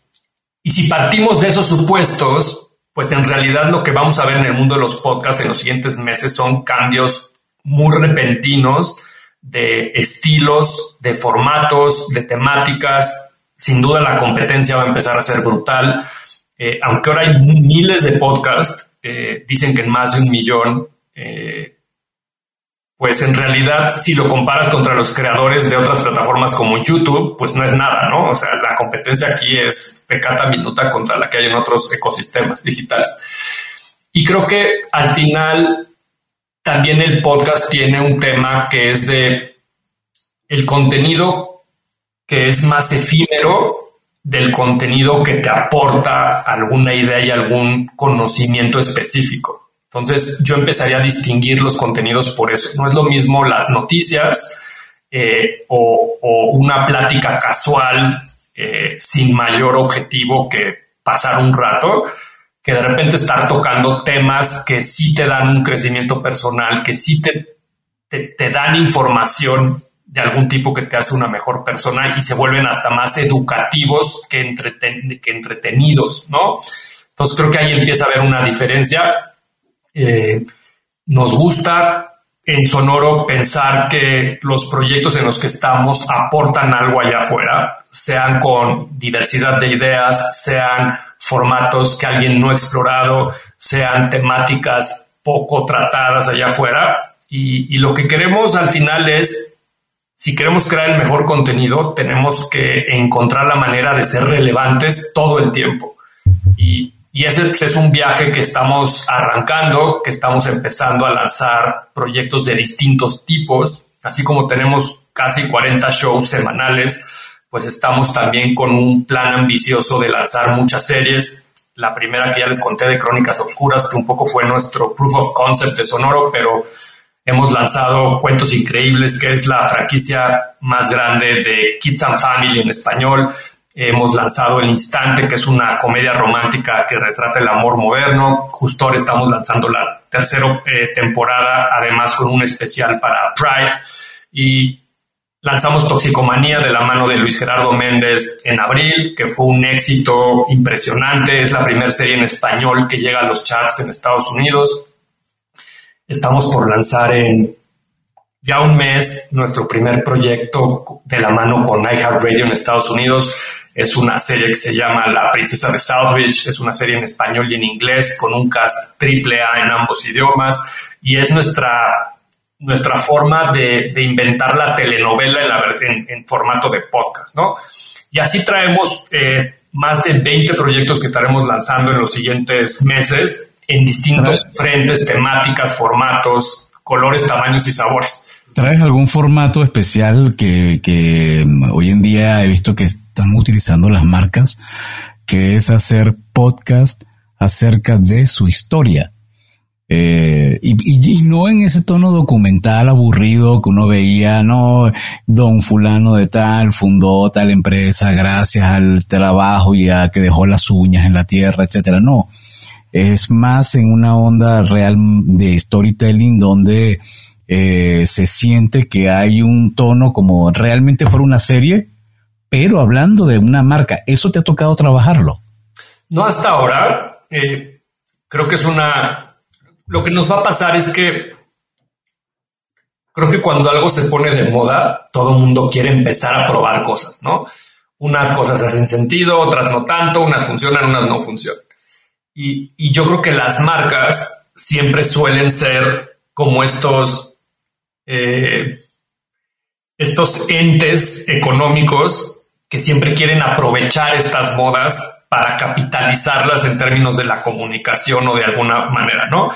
y si partimos de esos supuestos, pues en realidad lo que vamos a ver en el mundo de los podcasts en los siguientes meses son cambios muy repentinos de estilos, de formatos, de temáticas. Sin duda la competencia va a empezar a ser brutal. Eh, aunque ahora hay miles de podcasts, eh, dicen que en más de un millón, eh, pues en realidad si lo comparas contra los creadores de otras plataformas como YouTube, pues no es nada, ¿no? O sea, la competencia aquí es pecata minuta contra la que hay en otros ecosistemas digitales. Y creo que al final también el podcast tiene un tema que es de el contenido que es más efímero del contenido que te aporta alguna idea y algún conocimiento específico. Entonces yo empezaría a distinguir los contenidos por eso. No es lo mismo las noticias eh, o, una plática casual eh, sin mayor objetivo que pasar un rato, que de repente estar tocando temas que sí te dan un crecimiento personal, que sí te, te, dan información de algún tipo que te hace una mejor persona y se vuelven hasta más educativos que, entretenidos, ¿no? Entonces creo que ahí empieza a haber una diferencia eh, nos gusta en Sonoro pensar que los proyectos en los que estamos aportan algo allá afuera, sean con diversidad de ideas, sean formatos que alguien no ha explorado, sean temáticas poco tratadas allá afuera. Y, y lo que queremos al final es, si queremos crear el mejor contenido, tenemos que encontrar la manera de ser relevantes todo el tiempo. Y y ese pues, es un viaje que estamos arrancando, que estamos empezando a lanzar proyectos de distintos tipos, así como tenemos casi 40 shows semanales, pues estamos también con un plan ambicioso de lanzar muchas series. La primera que ya les conté de Crónicas Obscuras, que un poco fue nuestro proof of concept de Sonoro, pero hemos lanzado Cuentos Increíbles, que es la franquicia más grande de Kids and Family en español. Hemos lanzado El Instante, que es una comedia romántica que retrata el amor moderno. Justo ahora estamos lanzando la tercera eh, temporada, además con un especial para Pride. Y lanzamos Toxicomanía de la mano de Luis Gerardo Méndez en abril, que fue un éxito impresionante. Es la primera serie en español que llega a los charts en Estados Unidos. Estamos por lanzar en ya un mes nuestro primer proyecto de la mano con iHeartRadio en Estados Unidos es una serie que se llama La Princesa de Southbridge, es una serie en español y en inglés con un cast triple A en ambos idiomas y es nuestra, nuestra forma de, de inventar la telenovela en, en, formato de podcast, ¿no? Y así traemos eh, más de 20 proyectos que estaremos lanzando en los siguientes meses en distintos frentes, temáticas, formatos, colores, tamaños y sabores. ¿Traes algún formato especial que, que hoy en día he visto que están utilizando las marcas, que es hacer podcast acerca de su historia? Eh, y, no en ese tono documental aburrido que uno veía, no, don fulano de tal fundó tal empresa gracias al trabajo y a que dejó las uñas en la tierra, etcétera. No, es más en una onda real de storytelling donde eh, se siente que hay un tono como realmente fuera una serie, pero hablando de una marca. ¿Eso te ha tocado trabajarlo? No hasta ahora. Eh, creo que es una... Lo que nos va a pasar es que creo que cuando algo se pone de moda, todo el mundo quiere empezar a probar cosas, ¿no? Unas cosas hacen sentido, otras no tanto, unas funcionan, unas no funcionan. Y, yo creo que las marcas siempre suelen ser como estos, eh, estos entes económicos que siempre quieren aprovechar estas modas para capitalizarlas en términos de la comunicación o de alguna manera, ¿no?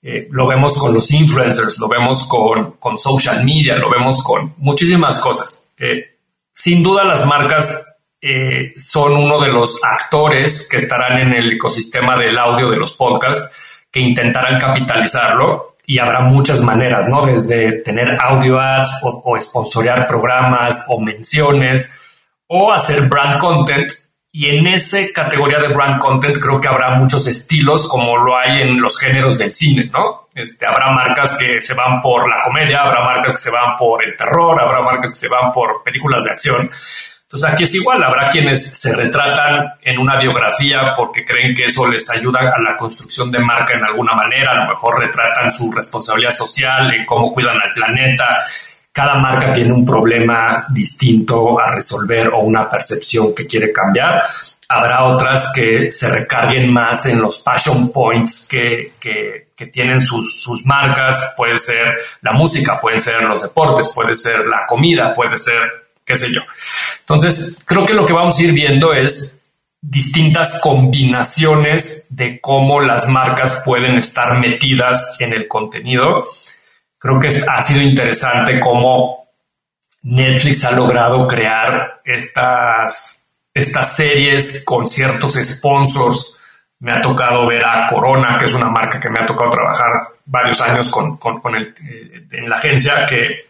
Eh, lo vemos con los influencers, lo vemos con, con, social media, lo vemos con muchísimas cosas. Eh, sin duda las marcas eh, son uno de los actores que estarán en el ecosistema del audio de los podcasts que intentarán capitalizarlo y habrá muchas maneras, ¿no? Desde tener audio ads o, o sponsorear programas o menciones o hacer brand content. Y en esa categoría de brand content creo que habrá muchos estilos como lo hay en los géneros del cine, ¿no? Este, habrá marcas que se van por la comedia, habrá marcas que se van por el terror, habrá marcas que se van por películas de acción. Entonces aquí es igual, habrá quienes se retratan en una biografía porque creen que eso les ayuda a la construcción de marca en alguna manera, a lo mejor retratan su responsabilidad social, en cómo cuidan al planeta. Cada marca tiene un problema distinto a resolver o una percepción que quiere cambiar. Habrá otras que se recarguen más en los passion points que, que, tienen sus, sus marcas. Puede ser la música, pueden ser los deportes, puede ser la comida, puede ser qué sé yo. Entonces, creo que lo que vamos a ir viendo es distintas combinaciones de cómo las marcas pueden estar metidas en el contenido. Creo que ha sido interesante cómo Netflix ha logrado crear estas, estas series con ciertos sponsors. Me ha tocado ver a Corona, que es una marca que me ha tocado trabajar varios años con, con, eh, en la agencia, que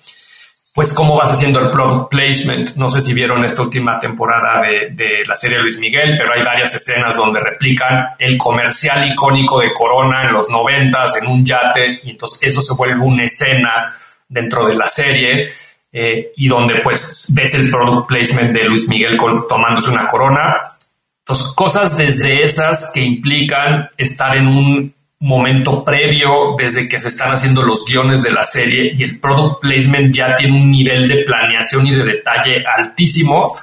pues cómo vas haciendo el product placement. No sé si vieron esta última temporada de, de, la serie Luis Miguel, pero hay varias escenas donde replican el comercial icónico de Corona en los noventas en un yate y entonces eso se vuelve una escena dentro de la serie eh, y donde pues ves el product placement de Luis Miguel con, tomándose una corona. Entonces cosas desde esas que implican estar en un momento previo desde que se están haciendo los guiones de la serie y el product placement ya tiene un nivel de planeación y de detalle altísimo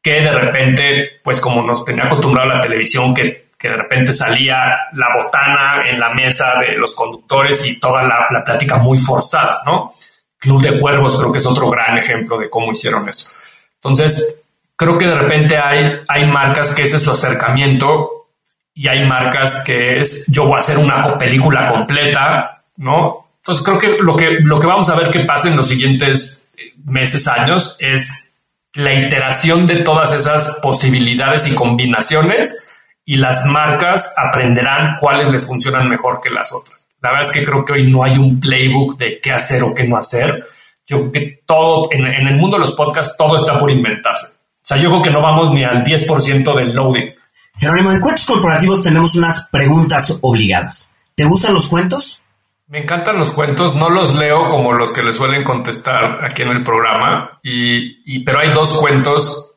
que de repente, pues como nos tenía acostumbrado la televisión, que, que de repente salía la botana en la mesa de los conductores y toda la, la plática muy forzada, ¿no? Club de Cuervos creo que es otro gran ejemplo de cómo hicieron eso. Entonces, creo que de repente hay, hay marcas que ese es su acercamiento y hay marcas que es yo voy a hacer una película completa, ¿no? Entonces creo que lo que, lo que vamos a ver que pasa en los siguientes eh, meses, años, es la iteración de todas esas posibilidades y combinaciones y las marcas aprenderán cuáles les funcionan mejor que las otras. La verdad es que creo que hoy no hay un playbook de qué hacer o qué no hacer. Yo creo que todo, en, en el mundo de los podcasts, todo está por inventarse. O sea, yo creo que no vamos ni al 10% del loading. Jerónimo, en cuentos corporativos tenemos unas preguntas obligadas. ¿Te gustan los cuentos? Me encantan los cuentos, no los leo como los que le suelen contestar aquí en el programa, y, pero hay dos cuentos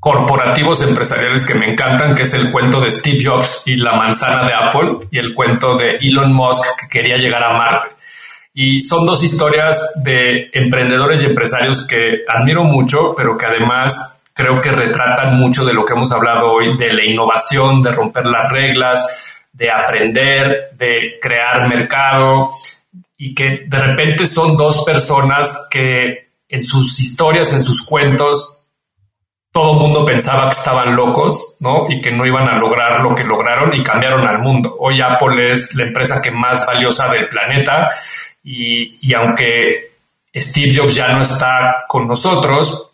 corporativos empresariales que me encantan, que es el cuento de Steve Jobs y la manzana de Apple y el cuento de Elon Musk que quería llegar a Marte. Y son dos historias de emprendedores y empresarios que admiro mucho, pero que además creo que retratan mucho de lo que hemos hablado hoy, de la innovación, de romper las reglas, de aprender, de crear mercado y que de repente son dos personas que en sus historias, en sus cuentos, todo el mundo pensaba que estaban locos, ¿no? Y que no iban a lograr lo que lograron y cambiaron al mundo. Hoy Apple es la empresa que más valiosa del planeta y, y aunque Steve Jobs ya no está con nosotros,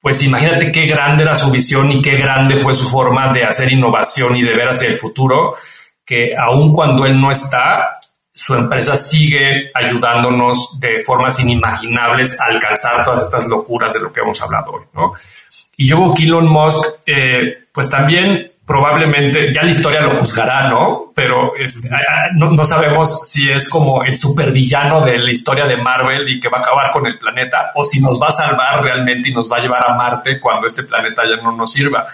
pues imagínate qué grande era su visión y qué grande fue su forma de hacer innovación y de ver hacia el futuro, que aun cuando él no está, su empresa sigue ayudándonos de formas inimaginables a alcanzar todas estas locuras de lo que hemos hablado hoy, ¿no? Y yo creo que Elon Musk, eh, pues también probablemente ya la historia lo juzgará, ¿no? Pero no, no, sabemos si es como el supervillano de la historia de Marvel y que va a acabar con el planeta o si nos va a salvar realmente y nos va a llevar a Marte cuando este planeta ya no nos sirva.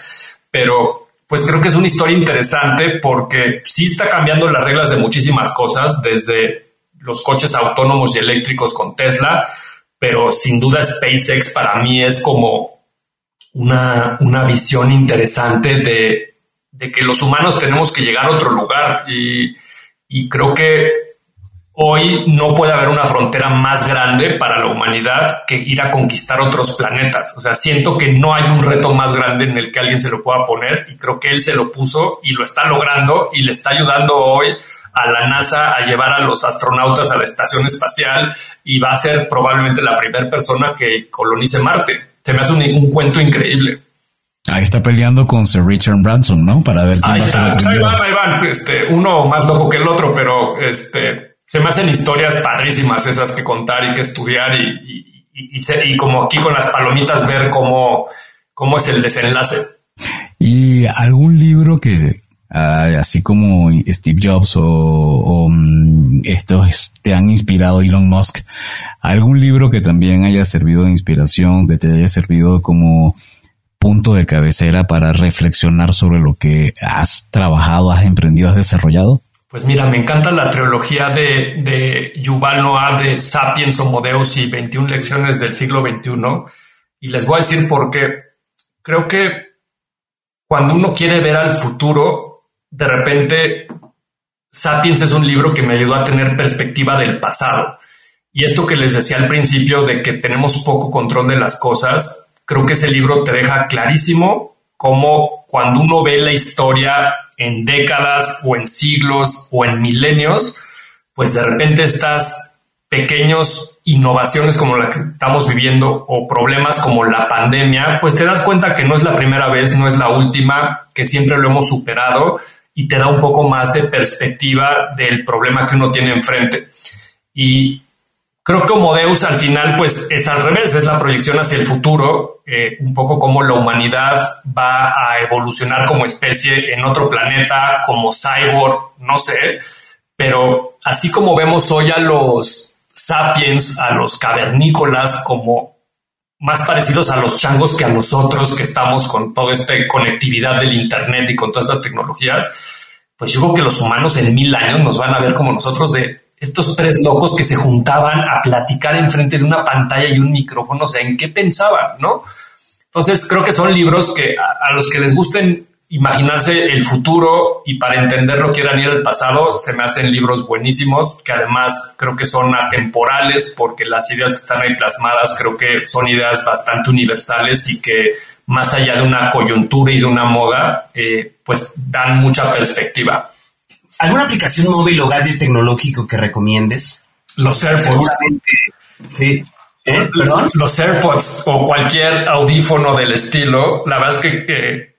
Pero pues creo que es una historia interesante porque sí está cambiando las reglas de muchísimas cosas, desde los coches autónomos y eléctricos con Tesla, pero sin duda SpaceX para mí es como una, una visión interesante de de que los humanos tenemos que llegar a otro lugar y, creo que hoy no puede haber una frontera más grande para la humanidad que ir a conquistar otros planetas. O sea, siento que no hay un reto más grande en el que alguien se lo pueda poner y creo que él se lo puso y lo está logrando y le está ayudando hoy a la NASA a llevar a los astronautas a la estación espacial y va a ser probablemente la primera persona que colonice Marte. Se me hace un cuento increíble. Ahí está peleando con Sir Richard Branson, ¿no? Para ver quién ahí va a ahí van, ahí van. Este, uno más loco que el otro, pero este, se me hacen historias padrísimas esas que contar y que estudiar y, y, y, como aquí con las palomitas ver cómo, cómo es el desenlace. Y algún libro que, ah, así como Steve Jobs o, o mm, estos te han inspirado Elon Musk, algún libro que también haya servido de inspiración, que te haya servido como punto de cabecera para reflexionar sobre lo que has trabajado, has emprendido, has desarrollado? Pues mira, me encanta la trilogía de, de Yuval Noah de Sapiens, Homo Deus y 21 lecciones del siglo XXI. Y les voy a decir por qué. Creo que cuando uno quiere ver al futuro, de repente Sapiens es un libro que me ayudó a tener perspectiva del pasado. Y esto que les decía al principio de que tenemos poco control de las cosas, creo que ese libro te deja clarísimo cómo cuando uno ve la historia en décadas o en siglos o en milenios, pues de repente estas pequeños innovaciones como la que estamos viviendo o problemas como la pandemia, pues te das cuenta que no es la primera vez, no es la última, que siempre lo hemos superado y te da un poco más de perspectiva del problema que uno tiene enfrente. Y Creo que Homo Deus al final pues es al revés, es la proyección hacia el futuro, eh, un poco como la humanidad va a evolucionar como especie en otro planeta, como cyborg, no sé, pero así como vemos hoy a los sapiens, a los cavernícolas como más parecidos a los changos que a nosotros que estamos con toda esta conectividad del Internet y con todas estas tecnologías, pues yo creo que los humanos en mil años nos van a ver como nosotros de estos tres locos que se juntaban a platicar enfrente de una pantalla y un micrófono, o sea, ¿en qué pensaban, no? Entonces, creo que son libros que a, los que les gusten imaginarse el futuro y para entenderlo quieran ir al pasado, se me hacen libros buenísimos, que además creo que son atemporales porque las ideas que están ahí plasmadas creo que son ideas bastante universales y que más allá de una coyuntura y de una moda, eh, pues dan mucha perspectiva. ¿Alguna aplicación móvil o gadget tecnológico que recomiendes? Los AirPods. Sí. ¿Eh? ¿Perdón? Los AirPods o cualquier audífono del estilo. La verdad es que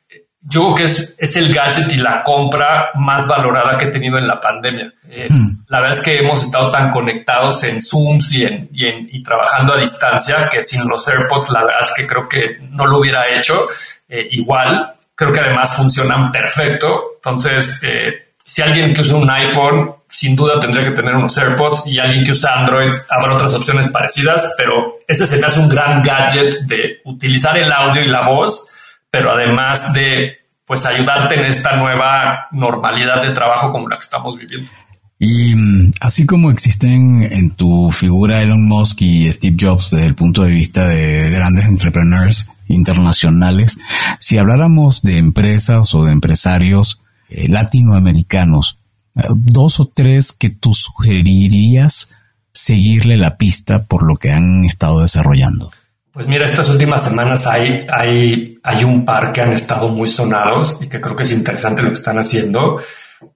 yo creo que es, es, el gadget y la compra más valorada que he tenido en la pandemia. Eh, hmm. La verdad es que hemos estado tan conectados en Zooms y, en, y, en, y, trabajando a distancia que sin los AirPods, la verdad es que creo que no lo hubiera hecho eh, igual. Creo que además funcionan perfecto. Entonces, eh, si alguien que usa un iPhone, sin duda tendría que tener unos AirPods y alguien que usa Android, habrá otras opciones parecidas, pero ese se me hace un gran gadget de utilizar el audio y la voz, pero además de pues ayudarte en esta nueva normalidad de trabajo como la que estamos viviendo. Y mm, así como existen en tu figura Elon Musk y Steve Jobs desde el punto de vista de grandes entrepreneurs internacionales, si habláramos de empresas o de empresarios eh, latinoamericanos, eh, dos o tres que tú sugerirías seguirle la pista por lo que han estado desarrollando? Pues mira, estas últimas semanas hay, hay, hay un par que han estado muy sonados y que creo que es interesante lo que están haciendo.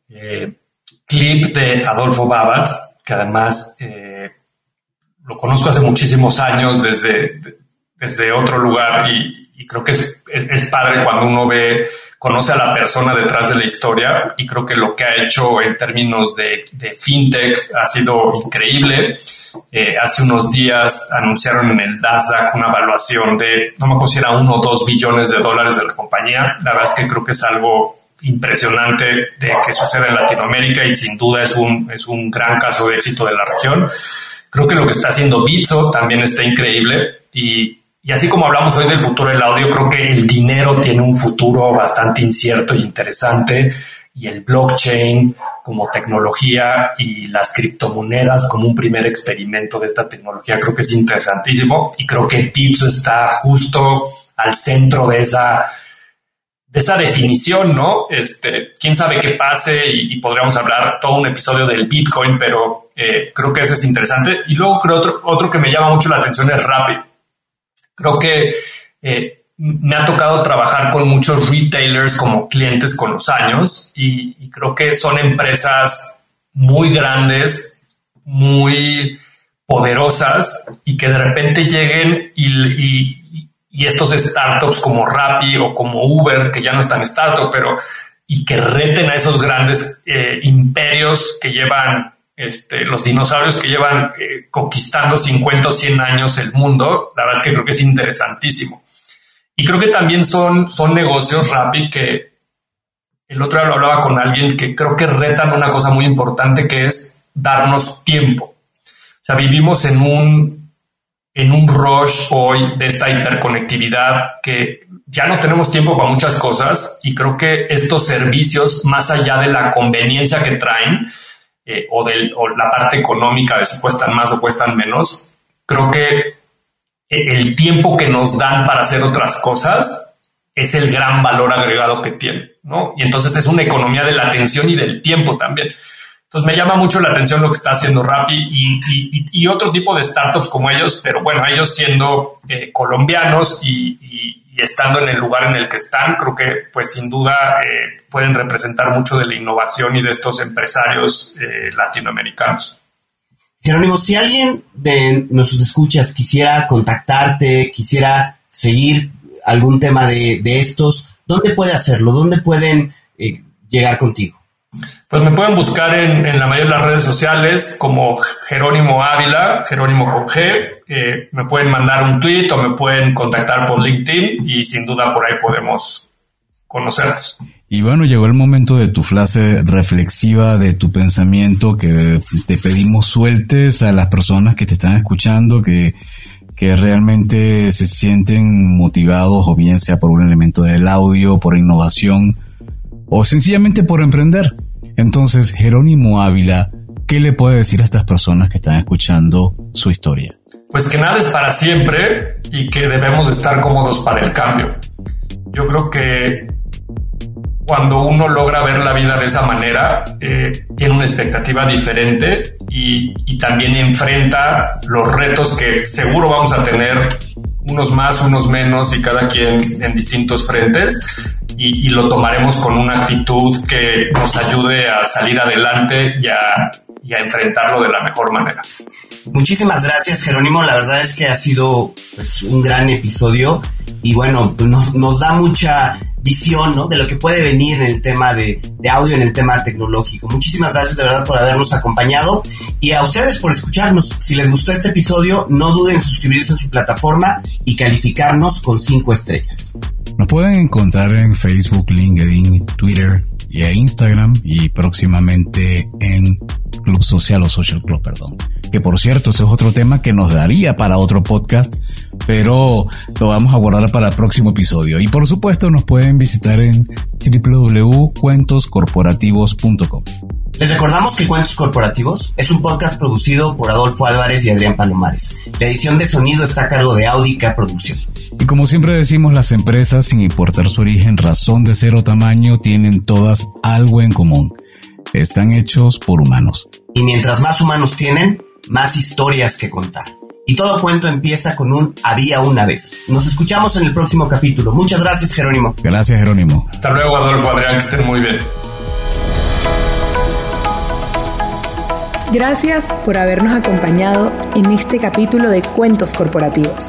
Eh, clip de Adolfo Babat, que además lo conozco hace muchísimos años desde, desde otro lugar y, y creo que es, es, padre cuando uno ve conoce a la persona detrás de la historia y creo que lo que ha hecho en términos de, fintech ha sido increíble. Eh, hace unos días anunciaron en el Nasdaq una evaluación de, no me acuerdo si era uno o dos billones de dólares de la compañía. La verdad es que creo que es algo impresionante de que sucede en Latinoamérica y sin duda es un, es un gran caso de éxito de la región. Creo que lo que está haciendo Bitso también está increíble y, y así como hablamos hoy del futuro del audio, creo que el dinero tiene un futuro bastante incierto e interesante y el blockchain como tecnología y las criptomonedas como un primer experimento de esta tecnología creo que es interesantísimo y creo que Bitso está justo al centro de esa de esa definición, ¿no? Este, quién sabe qué pase y, podríamos hablar todo un episodio del Bitcoin, pero eh, creo que ese es interesante. Y luego creo otro, otro que me llama mucho la atención es Rapid. Creo que eh, me ha tocado trabajar con muchos retailers como clientes con los años y, creo que son empresas muy grandes, muy poderosas y que de repente lleguen y, estos startups como Rappi o como Uber, que ya no están startup, pero y que reten a esos grandes eh, imperios que llevan este, los dinosaurios que llevan eh, conquistando 50 o 100 años el mundo, la verdad es que creo que es interesantísimo. Y creo que también son, son negocios Rappi que el otro día lo hablaba con alguien que creo que retan una cosa muy importante que es darnos tiempo. O sea, vivimos en un en un rush hoy de esta hiperconectividad que ya no tenemos tiempo para muchas cosas y creo que estos servicios, más allá de la conveniencia que traen eh, o, de la parte económica de si cuestan más o cuestan menos, creo que el tiempo que nos dan para hacer otras cosas es el gran valor agregado que tiene, ¿no? Y entonces es una economía de la atención y del tiempo también. Entonces me llama mucho la atención lo que está haciendo Rappi y, otro tipo de startups como ellos, pero bueno, ellos siendo eh, colombianos y, estando en el lugar en el que están, creo que pues sin duda eh, pueden representar mucho de la innovación y de estos empresarios eh, latinoamericanos. Jerónimo, si alguien de nuestros escuchas quisiera contactarte, quisiera seguir algún tema de, estos, ¿dónde puede hacerlo? ¿Dónde pueden llegar contigo? Pues me pueden buscar en, la mayoría de las redes sociales como Jerónimo Ávila, Jerónimo con G. Eh, me pueden mandar un tweet o me pueden contactar por LinkedIn y sin duda por ahí podemos conocernos. Y bueno, llegó el momento de tu frase reflexiva, de tu pensamiento, que te pedimos sueltes a las personas que te están escuchando, que, que realmente se sienten motivados, o bien sea por un elemento del audio, por innovación, o sencillamente por emprender. Entonces, Jerónimo Ávila, ¿qué le puede decir a estas personas que están escuchando su historia? Pues que nada es para siempre y que debemos estar cómodos para el cambio. Yo creo que cuando uno logra ver la vida de esa manera, eh, tiene una expectativa diferente y, y, también enfrenta los retos que seguro vamos a tener, unos más, unos menos y cada quien en distintos frentes, y, lo tomaremos con una actitud que nos ayude a salir adelante y a, enfrentarlo de la mejor manera. Muchísimas gracias, Jerónimo. La verdad es que ha sido pues, un gran episodio y bueno, pues, nos, nos, da mucha visión ¿no? de lo que puede venir en el tema de, de, audio, en el tema tecnológico. Muchísimas gracias de verdad por habernos acompañado y a ustedes por escucharnos. Si les gustó este episodio, no duden en suscribirse en su plataforma y calificarnos con cinco estrellas. Nos pueden encontrar en Facebook, LinkedIn, Twitter y Instagram y próximamente en Club Social o Social Club, perdón. Que por cierto, ese es otro tema que nos daría para otro podcast, pero lo vamos a guardar para el próximo episodio. Y por supuesto nos pueden visitar en www.cuentoscorporativos.com. Les recordamos que Cuentos Corporativos es un podcast producido por Adolfo Álvarez y Adrián Palomares. La edición de sonido está a cargo de Audica Producción. Y como siempre decimos, las empresas, sin importar su origen, razón de ser o tamaño, tienen todas algo en común. Están hechos por humanos. Y mientras más humanos tienen, más historias que contar. Y todo cuento empieza con un había una vez. Nos escuchamos en el próximo capítulo. Muchas gracias, Jerónimo. Gracias, Jerónimo. Hasta luego, Adolfo Adrián, que estén muy bien. Gracias por habernos acompañado en este capítulo de Cuentos Corporativos.